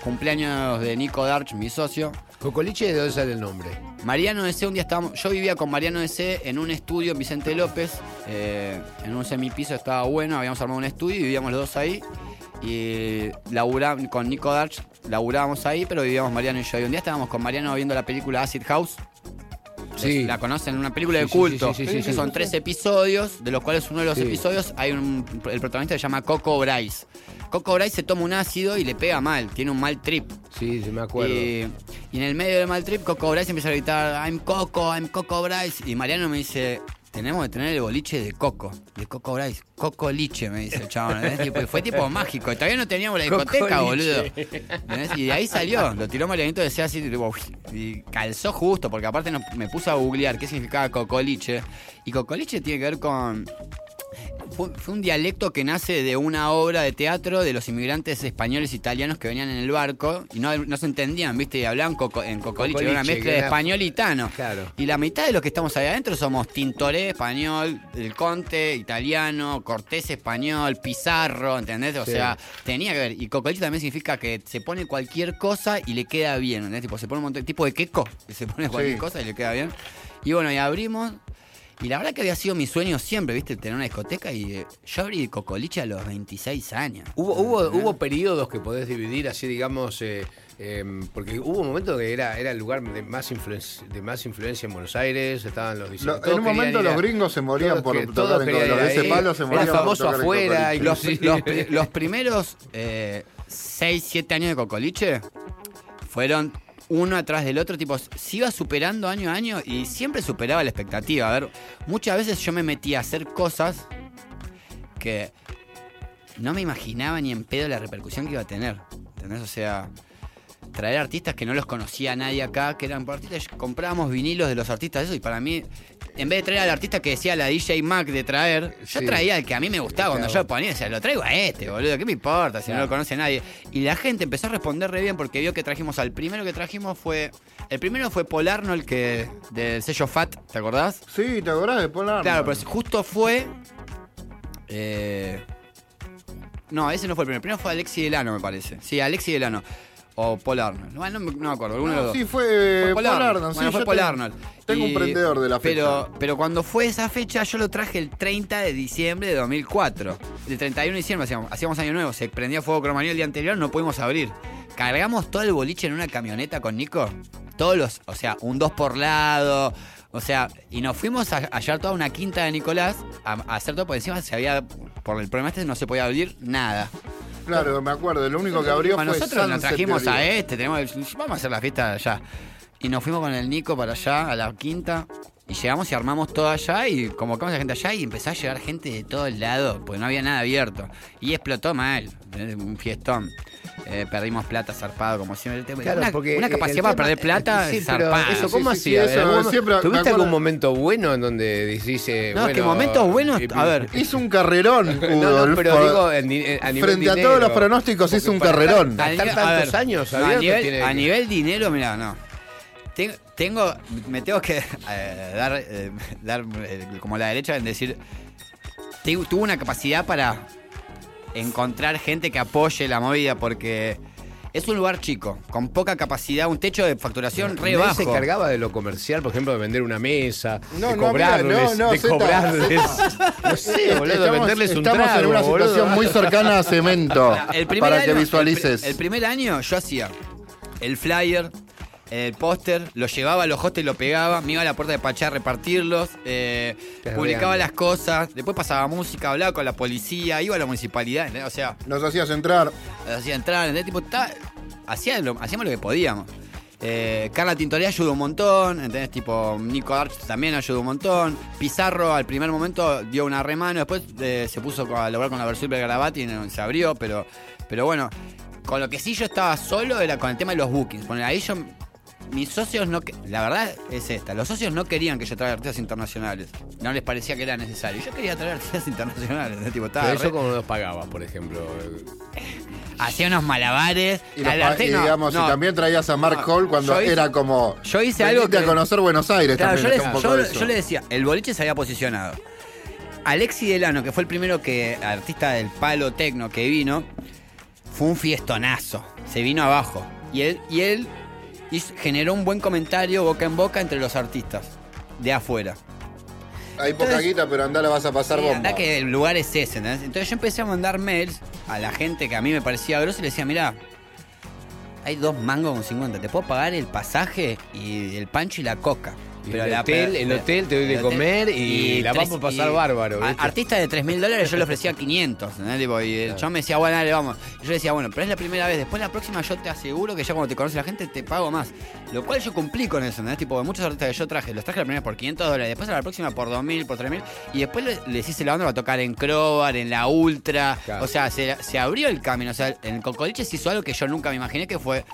cumpleaños de Nico Darch, mi socio.
Cocoliche, ¿de dónde sale el nombre?
Mariano DC, un día estábamos, yo vivía con Mariano DC en un estudio en Vicente López, eh, en un semipiso estaba bueno, habíamos armado un estudio y vivíamos los dos ahí. Y laburá- con Nico Darch laburábamos ahí, pero vivíamos Mariano y yo. Y un día estábamos con Mariano viendo la película Acid House.
Sí.
La conocen, una película de culto.
sí, sí, sí,
que
sí,
son tres episodios, de los cuales uno de los episodios hay un. El protagonista se llama Coco Bryce. Coco Bryce se toma un ácido y le pega mal, tiene un mal trip.
Sí, sí, me acuerdo.
Y, y en el medio del mal trip, Coco Bryce empieza a gritar, I'm Coco, I'm Coco Bryce. Y Mariano me dice, tenemos que tener el boliche de Coco, de Coco Bryce. Coco Liche, me dice el chabón. fue tipo mágico. Y todavía no teníamos la
Coco
discoteca, boludo.
Liche.
Y de ahí salió. Lo tiró Marianito, decía así, tipo, y calzó justo, porque aparte no- me puse a googlear qué significaba cocoliche. Y cocoliche tiene que ver con. Fue, fue un dialecto que nace de una obra de teatro de los inmigrantes españoles e italianos que venían en el barco y no, no se entendían, ¿viste? Y hablaban coco- en cocoliche, era una mezcla de
era-
español y tano.
Claro.
Y la mitad de los que estamos ahí adentro somos Tintoré, español, El Conte, italiano, Cortés, español, Pizarro, ¿entendés? O
Sí.
sea, tenía que ver. Y cocoliche también significa que se pone cualquier cosa y le queda bien, ¿entendés? Tipo, se pone un montón, tipo de queco, que se pone cualquier
Sí.
cosa y le queda bien. Y bueno, y abrimos. Y la verdad que había sido mi sueño siempre, ¿viste? Tener una discoteca y eh, yo abrí cocoliche a los 26 años.
Hubo, hubo, hubo periodos que podés dividir así, digamos, eh, em, porque hubo un momento que era, era el lugar de más, influencia, de más influencia en Buenos Aires, estaban los
Lo-
diseñadores.
en un momento los gringos se morían
todos
por
que-
tocar
todos
en
querían
Los
ir
de ese
ahí.
palo se morían
Era
por
famoso
tocar en
afuera,
Cocoliche.
Los,
inclusive.
los pri- los primeros 6, 7 años de Cocoliche fueron uno atrás del otro, tipo, se iba superando año a año y siempre superaba la expectativa. A ver, muchas veces yo me metía a hacer cosas que no me imaginaba ni en pedo la repercusión que iba a tener. ¿Entendés? O sea, traer artistas que no los conocía nadie acá, que eran artistas, comprábamos vinilos de los artistas, eso, y para mí, en vez de traer al artista que decía la DJ Mac de traer, yo
Sí.
traía al que a mí me gustaba cuando yo ponía, o sea, lo traigo a este, boludo, ¿qué me importa si no lo conoce nadie? Y la gente empezó a responder re bien porque vio que trajimos al primero que trajimos fue, el primero fue Paul Arnold, que, del sello Fat, ¿te acordás?
Sí, ¿te acordás de Paul Arnold?
Claro, pero justo fue. eh, no, ese no fue el primero. El primero fue Alexi Delano, me parece. Sí, Alexi Delano. O Paul Arnold. No, no me, no me acuerdo, alguno de los
No,
dos.
sí, fue Paul Arnold, sí,
Bueno, fue Paul
tengo-
Arnold.
tengo un prendedor de la fecha.
Pero, pero cuando fue esa fecha, yo lo traje el 30 de diciembre de 2004. El 31 de diciembre hacíamos, hacíamos Año Nuevo. Se prendía fuego cromañón el día anterior, no pudimos abrir. Cargamos todo el boliche en una camioneta con Nico. Todos los, o sea, un dos por lado. O sea, y nos fuimos a a hallar toda una quinta de Nicolás a, a hacer todo por encima. Se había, por el problema este, no se podía abrir nada.
Claro, me acuerdo. Lo único que abrió
Bueno,
fue
nosotros nos trajimos a este, tenemos, vamos a hacer la fiesta allá. Y nos fuimos con el Nico para allá, a la quinta. Y llegamos y armamos todo allá y convocamos a la gente allá y empezó a llegar gente de todos lados, porque no había nada abierto. Y explotó mal, ¿entendés? un fiestón. Eh, perdimos plata zarpado, como siempre.
Claro,
una,
porque
una capacidad
tema-
para perder plata
Sí,
zarpada.
eso, ¿cómo ¿Tuviste
acuerdo-
algún momento bueno en donde decís... eh,
No, es que momentos buenos,
eh,
a ver.
Hizo un carrerón,
No, no, pero
por-
digo, en a nivel
frente a todos los pronósticos hizo un carrerón.
estar-
A
estar
nivel- a
tantos
ver,
años
no, a,
abiertos
nivel,
tiene
a nivel dinero, mira, no. Ten- Tengo, me tengo que eh, dar, eh, dar eh, como la derecha en decir, te- tuvo una capacidad para encontrar gente que apoye la movida porque es un lugar chico, con poca capacidad, un techo de facturación re bajo.
se encargaba de lo comercial, por ejemplo, de vender una mesa,
No,
de
no,
cobrarles,
mira, no, no,
de
Zeta,
cobrarles. No sé, boludo, de
Estamos,
venderles un
estamos
trago,
en una
boludo.
situación muy cercana a cemento.
El primer
para que visualices.
El, el primer año yo hacía el flyer, el póster, lo llevaba a los hostels, lo pegaba, me iba a la puerta de Pachá a repartirlos, eh, publicaba
bien.
las cosas, después pasaba música, hablaba con la policía, iba a la municipalidad, ¿entendés? o sea,
Nos hacías entrar.
los hacía entrar, ¿entendés? Tipo, ta- lo- hacíamos lo que podíamos. Eh, Carla Tintoré ayudó un montón, ¿entendés? Tipo, Nico Arch también ayudó un montón. Pizarro al primer momento dio una remano, después eh, se puso a lograr con la versión del Gravati y no- se abrió, pero, pero bueno, con lo que sí yo estaba solo era con el tema de los bookings. Bueno, ahí yo, mis socios no, que- la verdad es esta, los socios no querían que yo traiga artistas internacionales, no les parecía que era necesario. Yo quería traer artistas internacionales, ¿entendés? Tipo,
Pero eso
re-
como nos pagabas, por ejemplo.
hacía unos malabares.
Y, los
arte- no,
digamos,
no.
y también traías a Mark
No,
Cole cuando
hice-
era como.
yo hice algo que-
a conocer Buenos Aires
Claro, yo,
también.
les-
está un poco
yo-
de eso.
yo le decía, el boliche se había posicionado. Alexi Delano, que fue el primero que, artista del palo tecno que vino, fue un fiestonazo. Se vino abajo. Y él, y él hizo- generó un buen comentario boca en boca entre los artistas de afuera.
Hay poca
Entonces-
guita, pero andá la vas a pasar
Sí,
bomba.
anda que el lugar es ese. Entonces yo empecé a mandar mails a la gente que a mí me parecía grosa y le decía, mira, hay dos mangos con 50, te puedo pagar el pasaje y el pancho y la coca.
Y el hotel- el hotel te doy de comer y la vamos a pasar bárbaro.
Artista de 3 mil dólares yo le ofrecía 500, ¿entendés? Tipo, y chabón me decía, bueno, dale, vamos. Y yo le decía, bueno, pero es la primera vez, después la próxima yo te aseguro que ya cuando te conoce la gente te pago más. Lo cual yo cumplí con eso, ¿entendés? Tipo, muchos artistas que yo traje, los traje la primera por 500 dólares, después a la próxima por 2000, por 3000, y después le- les hice la onda para tocar en Crobar, en la Ultra.
Claro.
O sea, se, se abrió el camino. O sea, en el Cocoliche se hizo algo que yo nunca me imaginé que fue.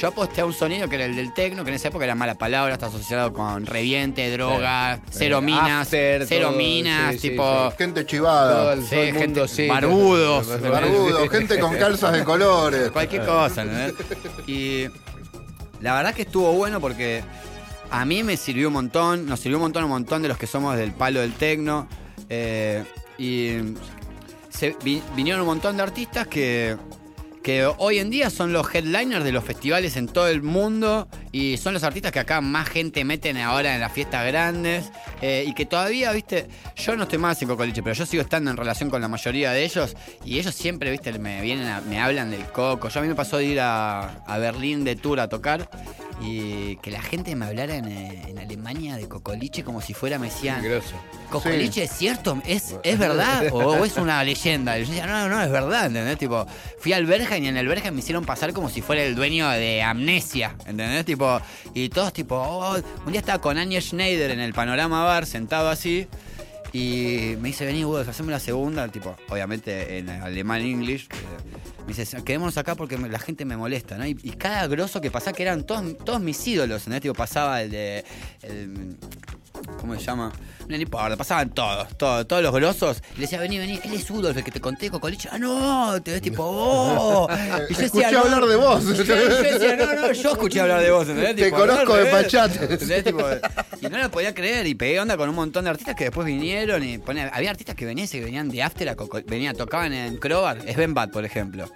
Yo aposté a un sonido que era el del tecno, que en esa época era mala palabra, está asociado con reviente, droga,
Sí.
cero
Eh,
minas,
after,
cero
todo,
minas,
sí,
tipo.
sí.
Gente chivada.
el,
Sí,
todo el mundo,
gente-
sí.
barbudos.
Barbudo, gente con calzas de colores.
Cualquier cosa, ¿entendés? Y la verdad que estuvo bueno porque a mí me sirvió un montón, nos sirvió un montón, un montón de los que somos del palo del tecno. eh, y se, vi- vinieron un montón de artistas que, que hoy en día son los headliners de los festivales en todo el mundo y son los artistas que acá más gente meten ahora en las fiestas grandes eh, y que todavía, viste, yo no estoy más en Cocoliche, pero yo sigo estando en relación con la mayoría de ellos y ellos siempre, viste, me vienen a- me hablan del coco. Yo a mí me pasó de ir a, a Berlín de tour a tocar y que la gente me hablara en, eh, en Alemania de Cocoliche como si fuera, me decían. ¿Cocoliche es cierto? ¿Es, ¿Es verdad? ¿O, o es una leyenda? Y yo decía, no, no, es verdad, ¿entendés? Tipo, fui al Bergen y en el Bergen me hicieron pasar como si fuera el dueño de Amnesia, ¿entendés? Tipo, y todos tipo, oh, un día estaba con Anya Schneider en el Panorama Bar, sentado así, y me dice, vení, vos, haceme la segunda, tipo, obviamente en alemán English. eh, Me dice, quedémonos acá porque la gente me molesta, ¿no? Y, cada grosso que pasaba, que eran todos, todos mis ídolos, ¿entendés? Tipo, pasaba el de. ¿Cómo se llama? No, importa, pasaban todos, todos, todos los grosos. Y le decía, vení, vení, él es Udolf, el que te conté, Cocoliche. Ah, no, te ves tipo, oh. Y yo
Escuché hablar de vos.
Yo, yo decía, no, no, yo escuché hablar de vos, ¿entendés?
Te
Tipo,
conozco de. Pachate.
Y no lo podía creer y pegué onda con un montón de artistas que después vinieron y ponía- había artistas que venían se venían de after a venían, tocaban en Crobar, Sven Bad, por ejemplo.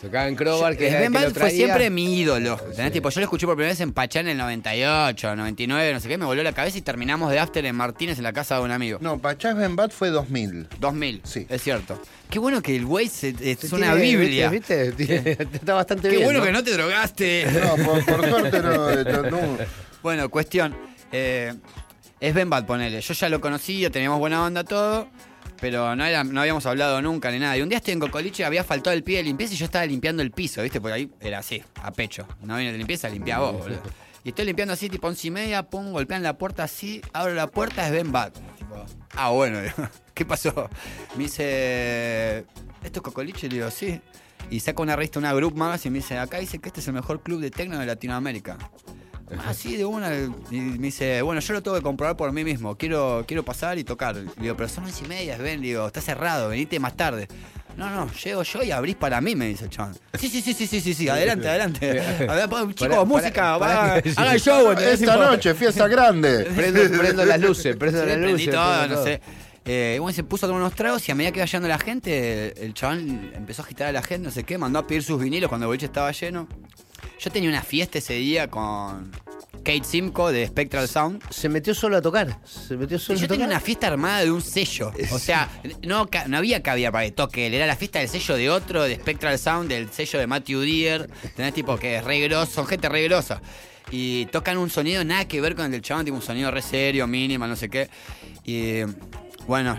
Tocaba en Crobar, que,
Bad
lo
fue siempre mi ídolo. ¿entendés? Tipo, yo lo escuché por primera vez en Pachá en el 98, 99, no sé qué, me voló la cabeza y terminamos de after en Martínez en la casa de un amigo.
No, Pachá Benbat fue 2000.
2000,
Sí.
es cierto. Qué bueno que el güey se- es
Tiene-
una biblia.
¿Viste? ¿Viste? Está bastante
Qué
bien.
bueno
¿no?
que no te drogaste.
No, por, por suerte no, no- no.
Bueno, cuestión. eh, es Ben Bad, ponele. Yo ya lo conocía, teníamos buena onda todo, pero no, habíamos hablado nunca ni nada. Y un día estoy en Cocoliche, había faltado el pie de limpieza y yo estaba limpiando el piso, ¿viste? Porque ahí era así, a pecho. No viene de limpieza, limpia vos, boludo. Y estoy limpiando así, tipo once y media, pum, golpean la puerta así, abro la puerta, es Ben Bat. Ah, bueno, ¿qué pasó? Me dice, ¿esto es Cocoliche? Le digo, sí. Y saca una revista, una Group Magazine, y me dice, acá dice que este es el mejor club de tecno de Latinoamérica. Así de una, y me dice, bueno, yo lo tengo que comprobar por mí mismo, quiero, quiero pasar y tocar. Le digo, pero son once y media, ven, digo, está cerrado, venite más tarde. No, no, llego yo y abrís para mí, me dice el chabón. Sí, sí, sí, sí, sí, sí, sí, adelante, adelante. A ver, chicos,
Pará,
música,
pará,
va,
pará que-
haga el show.
Esta noche, fiesta grande.
Prendo, prendo las luces, prendo
Sí,
las luces.
todo,
prendo
no
todo.
sé. Eh, bueno, se puso a tomar unos tragos y a medida que iba llegando la gente, el chabón empezó a agitar a la gente, no sé qué, mandó a pedir sus vinilos cuando el boliche estaba lleno. Yo tenía una fiesta ese día con Kate Simco de Spectral Sound.
Se metió solo a tocar. Se metió solo
yo
a
tenía
tocar.
una fiesta armada de un sello. O sea, no, no había cabida para que toque. Era la fiesta del sello de otro, de Spectral Sound, del sello de Matthew Deere. Tenés tipo que es re grosso, son gente re grosa. Y tocan un sonido nada que ver con el del chabón, tipo un sonido re serio, mínima, no sé qué. Y bueno,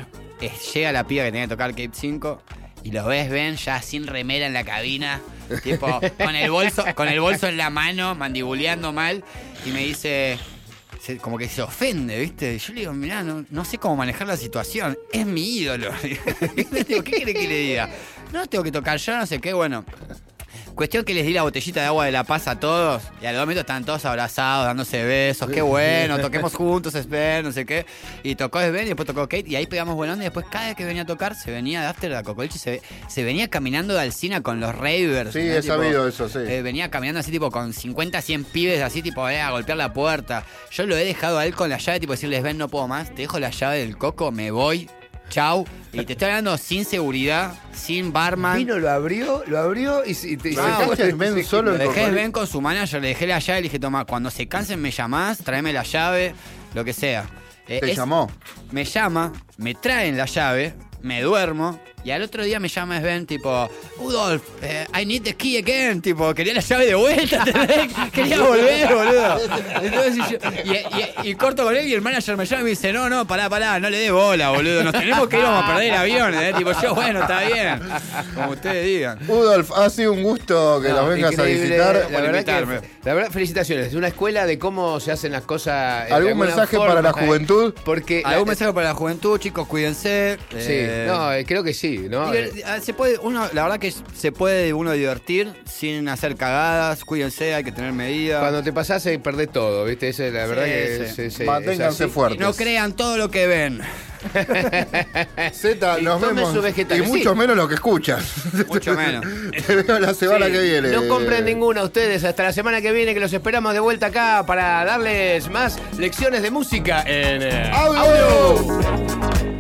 llega la piba que tenía que tocar Cape 5 y lo ves, ven, ya sin remera en la cabina, tipo, con el bolso, con el bolso en la mano, mandibuleando mal, y me dice, como que se ofende, ¿viste? Yo le digo, mirá, no, no sé cómo manejar la situación, es mi ídolo. ¿Qué quiere que le diga? No, tengo que tocar yo, no sé qué, bueno. Cuestión que les di la botellita de agua de la paz a todos. Y a los dos minutos estaban todos abrazados, dándose besos. Qué bueno, toquemos juntos, Sven, no sé qué. Y tocó Sven y después tocó Kate. Y ahí pegamos buen onda. Y después cada vez que venía a tocar, se venía de After a Cocoliche. Se, se venía caminando de Alcina con los ravers.
Sí,
¿no?
he
Tipo,
sabido eso, sí.
eh, venía caminando así, tipo, con 50, 100 pibes, así, tipo, eh, a golpear la puerta. Yo lo he dejado a él con la llave, tipo, decirles, ven, no puedo más. Te dejo la llave del coco, me voy. Chau. Y te estoy hablando sin seguridad, sin barman.
Vino, lo abrió, lo abrió y, se- y te- y
Lo
se
Ben solo
Lo dejé ven con su manager, le dejé la llave, le dije, toma, cuando se cansen me llamás, tráeme la llave, lo que sea. Eh,
Te
es-
llamó.
Me llama, me traen la llave, me duermo, y al otro día me llama Sven, tipo, Udolf, eh, I need the key again, tipo, quería la llave de vuelta, quería volver, boludo. Entonces, y, yo- y- y- y corto con él y el manager me llama y me dice, no, no, pará, pará, no le dé bola, boludo, nos tenemos que ir, vamos a perder el avión, ¿eh? Tipo, yo, bueno, está bien, como ustedes digan.
Udolf, ha sido un gusto que
No,
nos vengas a visitar.
La verdad,
invitarme.
que, la verdad, felicitaciones. Es una escuela de cómo se hacen las cosas. eh,
¿Algún mensaje
forma,
para la
eh,
juventud?
Porque.
¿Algún
la-
mensaje para la juventud, chicos? Cuídense.
Sí,
eh,
no, creo que sí, ¿no?
Diver-
Eh,
ah, se puede, uno, la verdad que se puede uno divertir sin hacer cagadas, cuídense, hay que tener medidas.
Cuando te pasás, eh, perdés todo, ¿viste? Esa es la verdad
Sí,
que
sí.
se- se-
Manténganse
es
fuertes.
no crean todo lo que ven,
Z, nos vemos. Y mucho
sí.
menos lo que escuchas.
mucho menos.
Te veo la semana
Sí,
que viene.
No compren ninguna ustedes hasta la semana que viene que los esperamos de vuelta acá para darles más lecciones de música en eh,
¡Audio!